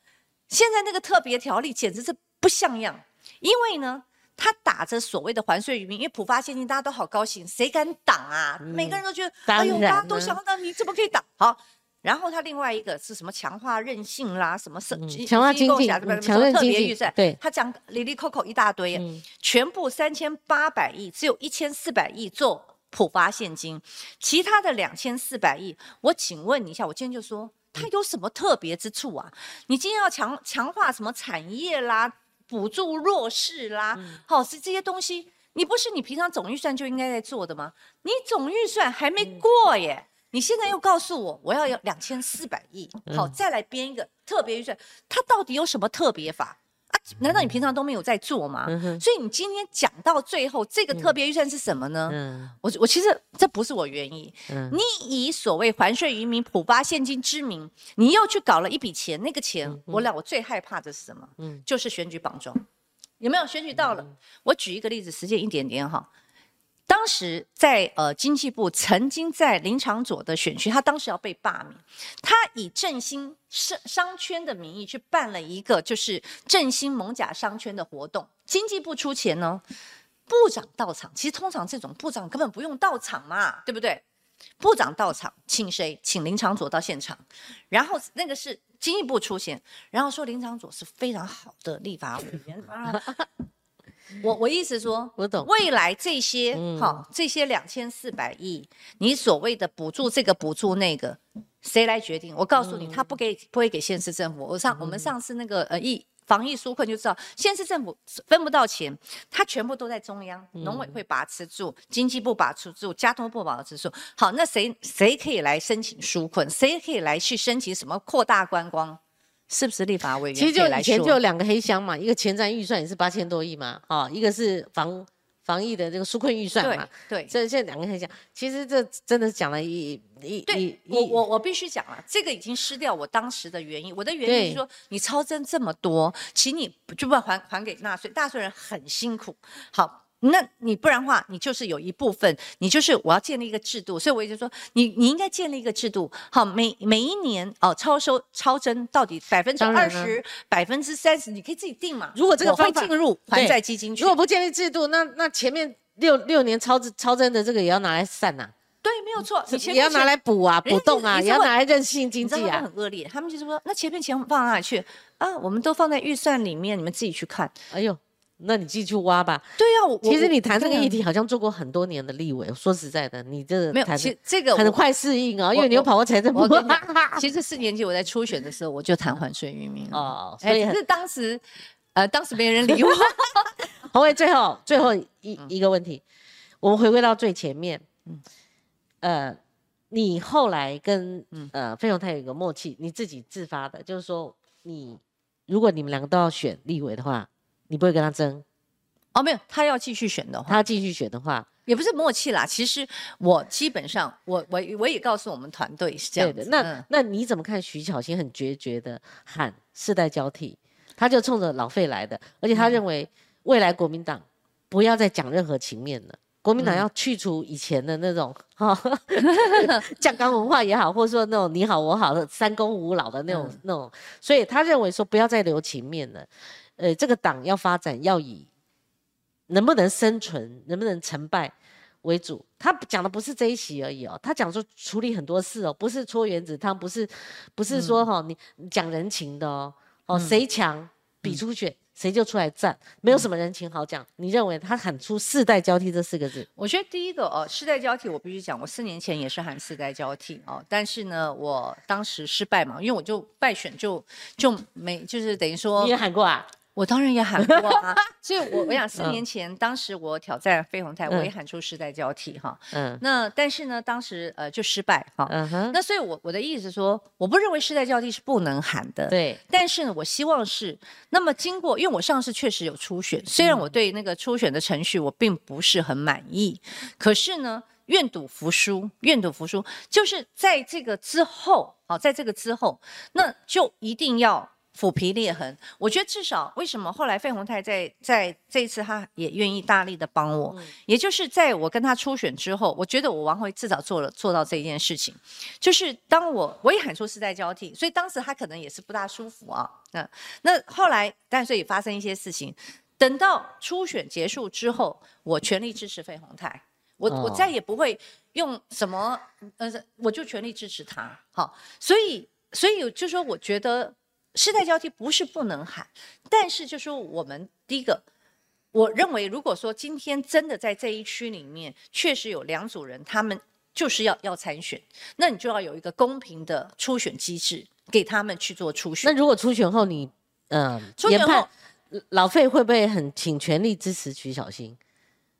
现在那个特别条例简直是不像样，因为呢，他打着所谓的还税于民，因为普发现金，大家都好高兴，谁敢挡啊？每个人都觉得，哎呦，大家都想到你怎么可以挡？好。然后他另外一个是什么强化韧性啦，什么是强化经济，强韧经济，对，他讲里里扣扣一大堆，全部三千八百亿，只有一千四百亿做普发现金，其他的两千四百亿，我请问你一下，我今天就说它有什么特别之处啊？你今天要强强化什么产业啦，补助弱势啦，好是这些东西，你不是你平常总预算就应该在做的吗？你总预算还没过耶。你现在又告诉我，我要有两千四百亿，好，再来编一个特别预算，它到底有什么特别法啊？难道你平常都没有在做吗？所以你今天讲到最后，这个特别预算是什么呢？我我其实这不是我原意，你以所谓还税于民、普发现金之名，你又去搞了一笔钱，那个钱，我俩我最害怕的是什么？嗯，就是选举绑桩，有没有选举到了？我举一个例子，时间一点点哈。当时在呃经济部曾经在林长佐的选区，他当时要被罢免，他以振兴商商圈的名义去办了一个就是振兴蒙甲商圈的活动，经济部出钱呢，部长到场，其实通常这种部长根本不用到场嘛，对不对？部长到场，请谁？请林长佐到现场，然后那个是。经济部出钱，然后说林长佐是非常好的立法委员。我我意思说，我懂。未来这些好，这些两千四百亿，你所谓的补助这个补助那个，谁来决定？我告诉你，他不给不会给县市政府。我上我们上次那个呃疫防疫纾困就知道，县市政府分不到钱，他全部都在中央，农委会把持住，经济部把持住，交通部把持住。好，那谁谁可以来申请纾困？谁可以来去申请什么扩大观光？是不是立法委员？其实就以前就有两个黑箱嘛，一个前瞻预算也是八千多亿嘛，哦，一个是防防疫的这个纾困预算嘛，对，这现在两个黑箱，其实这真的讲了一一对，我我我必须讲了，这个已经失掉我当时的原因，我的原因是说，你超增这么多，请你就不还还给纳税，纳税人很辛苦，好。那你不然话，你就是有一部分，你就是我要建立一个制度，所以我一直说，你你应该建立一个制度，好，每每一年哦，超收超增到底百分之二十、百分之三十，你可以自己定嘛。如果这个会进入还债基金，如果不建立制度，那那前面六六年超超增的这个也要拿来散呐。对，没有错，也要拿来补啊，补洞啊，也要拿来任性经济啊。很恶劣，他们就是说，那前面钱放哪里去啊？我们都放在预算里面，你们自己去看。哎呦。那你继续挖吧。对呀，其实你谈这个议题好像做过很多年的立委。说实在的，你这没有，其实这个很快适应啊，因为你又跑过财政部。其实四年级我在初选的时候，我就谈还税于民哦，所以是当时，呃，当时没人理我。洪伟，最后最后一一个问题，我们回归到最前面，嗯，呃，你后来跟呃费永泰有一个默契，你自己自发的，就是说你如果你们两个都要选立委的话。你不会跟他争，哦，没有，他要继续选的话，他继续选的话，也不是默契啦。其实我基本上，我我我也告诉我们团队是这样的。那那你怎么看徐巧芯很决绝的喊世代交替？他就冲着老费来的，而且他认为未来国民党不要再讲任何情面了，国民党要去除以前的那种哈酱缸文化也好，或者说那种你好我好的三公五老的那种那种，所以他认为说不要再留情面了。呃，这个党要发展，要以能不能生存、能不能成败为主。他讲的不是这一席而已哦，他讲说处理很多事哦，不是搓原子汤，不是不是说哈你讲人情的哦，哦谁强比出选谁就出来战，没有什么人情好讲。你认为他喊出世代交替这四个字？我觉得第一个哦，世代交替我必须讲，我四年前也是喊世代交替哦，但是呢，我当时失败嘛，因为我就败选就就没就是等于说你也喊过啊。我当然也喊 过啊，所以我我想四年前，当时我挑战飞鸿泰，我也喊出世代交替哈。嗯。那但是呢，当时呃就失败哈。嗯哼。那所以，我我的意思说，我不认为世代交替是不能喊的。对。但是呢，我希望是，那么经过，因为我上次确实有初选，虽然我对那个初选的程序我并不是很满意，可是呢，愿赌服输，愿赌服输，就是在这个之后，好，在这个之后，那就一定要。腐皮裂痕，我觉得至少为什么后来费鸿泰在在这一次他也愿意大力的帮我，也就是在我跟他初选之后，我觉得我王辉至少做了做到这一件事情，就是当我我也喊出世代交替，所以当时他可能也是不大舒服啊。那那后来，但是也发生一些事情，等到初选结束之后，我全力支持费鸿泰，我我再也不会用什么呃，我就全力支持他。好，所以所以就说我觉得。世代交替不是不能喊，但是就说我们第一个，我认为如果说今天真的在这一区里面确实有两组人，他们就是要要参选，那你就要有一个公平的初选机制，给他们去做初选。那如果初选后你，嗯，研判老费会不会很请全力支持徐小新？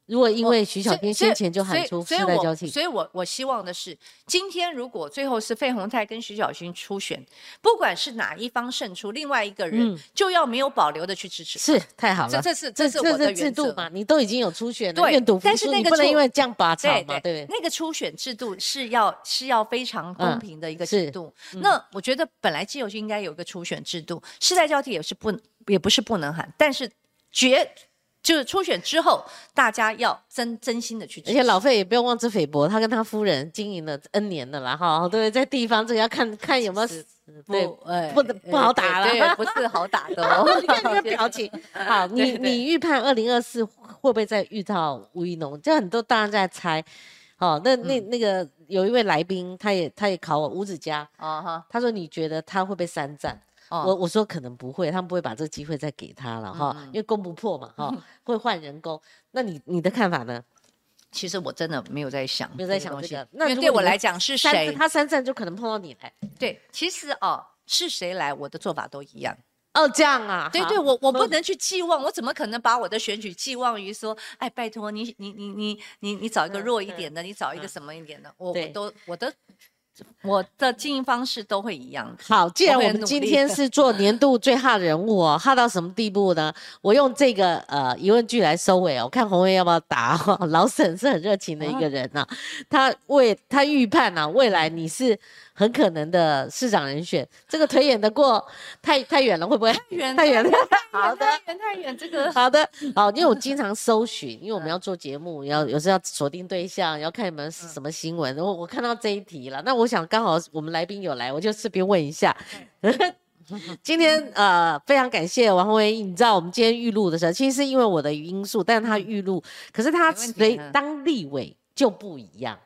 如果因为徐小天先前就喊出世代交替，所以我我希望的是，今天如果最后是费鸿泰跟徐小新初选，不管是哪一方胜出，另外一个人就要没有保留的去支持。是太好了，这这是这是我的制度嘛？你都已经有初选了，愿赌服输，你不能因为这样拔草嘛？对，那个初选制度是要是要非常公平的一个制度。那我觉得本来基友就应该有一个初选制度，世代交替也是不也不是不能喊，但是绝。就是初选之后，大家要真真心的去，而且老费也不用妄自菲薄，他跟他夫人经营了 N 年的了哈，对，在地方这个要看看有没有对，不不好打了，对，不是好打的哦。你看那个表情，好，你你预判二零二四会不会再遇到吴一农？就很多大家在猜，好，那那那个有一位来宾，他也他也考我吴子嘉，啊哈，他说你觉得他会被三战？我我说可能不会，他们不会把这个机会再给他了哈，因为攻不破嘛哈，会换人工。那你你的看法呢？其实我真的没有在想，没有在想这个。那对我来讲是谁？他三战就可能碰到你来。对，其实哦，是谁来，我的做法都一样。哦，这样啊？对对，我我不能去寄望，我怎么可能把我的选举寄望于说，哎，拜托你你你你你你找一个弱一点的，你找一个什么一点的，我我都我的。我的经营方式都会一样。好，既然我们今天是做 年度最哈人物哦，哈到什么地步呢？我用这个呃疑问句来收尾哦。我看红卫要不要答？老沈是很热情的一个人呐，他为他预判呐，未来你是。很可能的市长人选，这个腿远得过太太远了，会不会？太远太远了。好的，太远太远。这个好的，好，因为我经常搜寻，因为我们要做节目，要有时候要锁定对象，要看你们是什么新闻。我我看到这一题了，那我想刚好我们来宾有来，我就顺便问一下。今天呃，非常感谢王宏威。你知道我们今天预录的时候，其实是因为我的因素，但是他预录，可是他随当立委就不一样。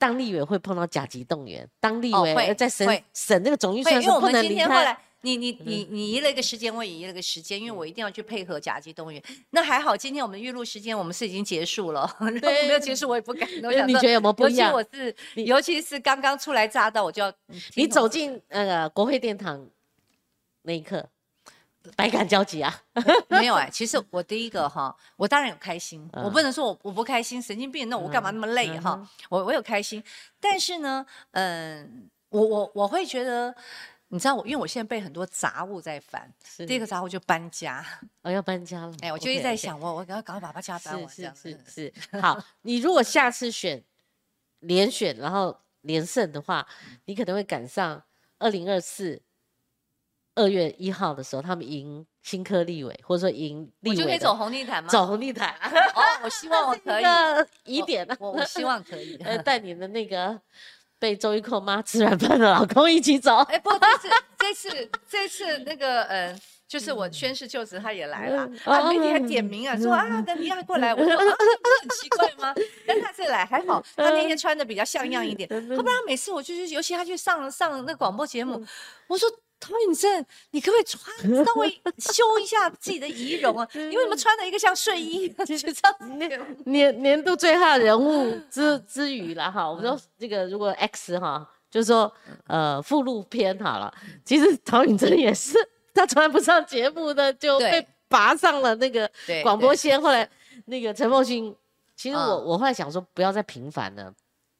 当立委会碰到甲级动员，当立委在省省那个总预算是不能离开。你你你你移了一个时间，我也移了个时间，因为我一定要去配合甲级动员。那还好，今天我们预录时间我们是已经结束了，没有结束我也不敢。你觉得有没有不一样？尤其我是，尤其是刚刚初来乍到，我就要你走进那个国会殿堂那一刻。百感交集啊，没有哎，其实我第一个哈，我当然有开心，我不能说我我不开心，神经病，那我干嘛那么累哈？我我有开心，但是呢，嗯，我我我会觉得，你知道我，因为我现在被很多杂物在烦，第一个杂物就搬家，我要搬家了，哎，我就一直在想，我我赶快赶快把把家搬完，是是是是，好，你如果下次选连选然后连胜的话，你可能会赶上二零二四。二月一号的时候，他们赢新科立委，或者说赢立委，就可以走红地毯吗？走红地毯。哦，我希望我可以。疑点呢？我希望可以。呃，带你的那个被周一蔻妈吃软饭的老公一起走。哎，不，这次这次这次那个呃，就是我宣誓就职，他也来了。啊，媒体还点名啊，说啊，等你要过来。我说啊，很奇怪吗？但他这来还好，他那天穿的比较像样一点。要不然每次我就是，尤其他去上上那广播节目，我说。陶允正，你可不可以穿稍微修一下自己的仪容啊？你为什么穿了一个像睡衣？就这样年年年度最好人物之 之余了哈。我们说这个如果 X 哈，就是说呃附录篇好了。其实陶允正也是，他从来不上节目的，就被拔上了那个广播线。后来那个陈凤新，其实我我后来想说不要再频繁了。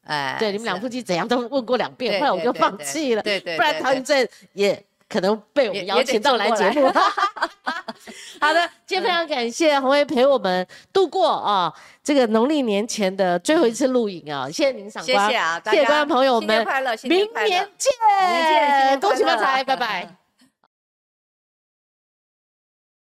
哎，对，你们两夫妻怎样都问过两遍，后来我就放弃了。对对，不然陶允正也。可能被我们邀请到来节目。好的，今天非常感谢红威陪我们度过啊这个农历年前的最后一次录影啊！谢谢您赏光，谢谢啊，谢谢观众朋友们，新年快乐，明年见，恭喜发财，拜拜。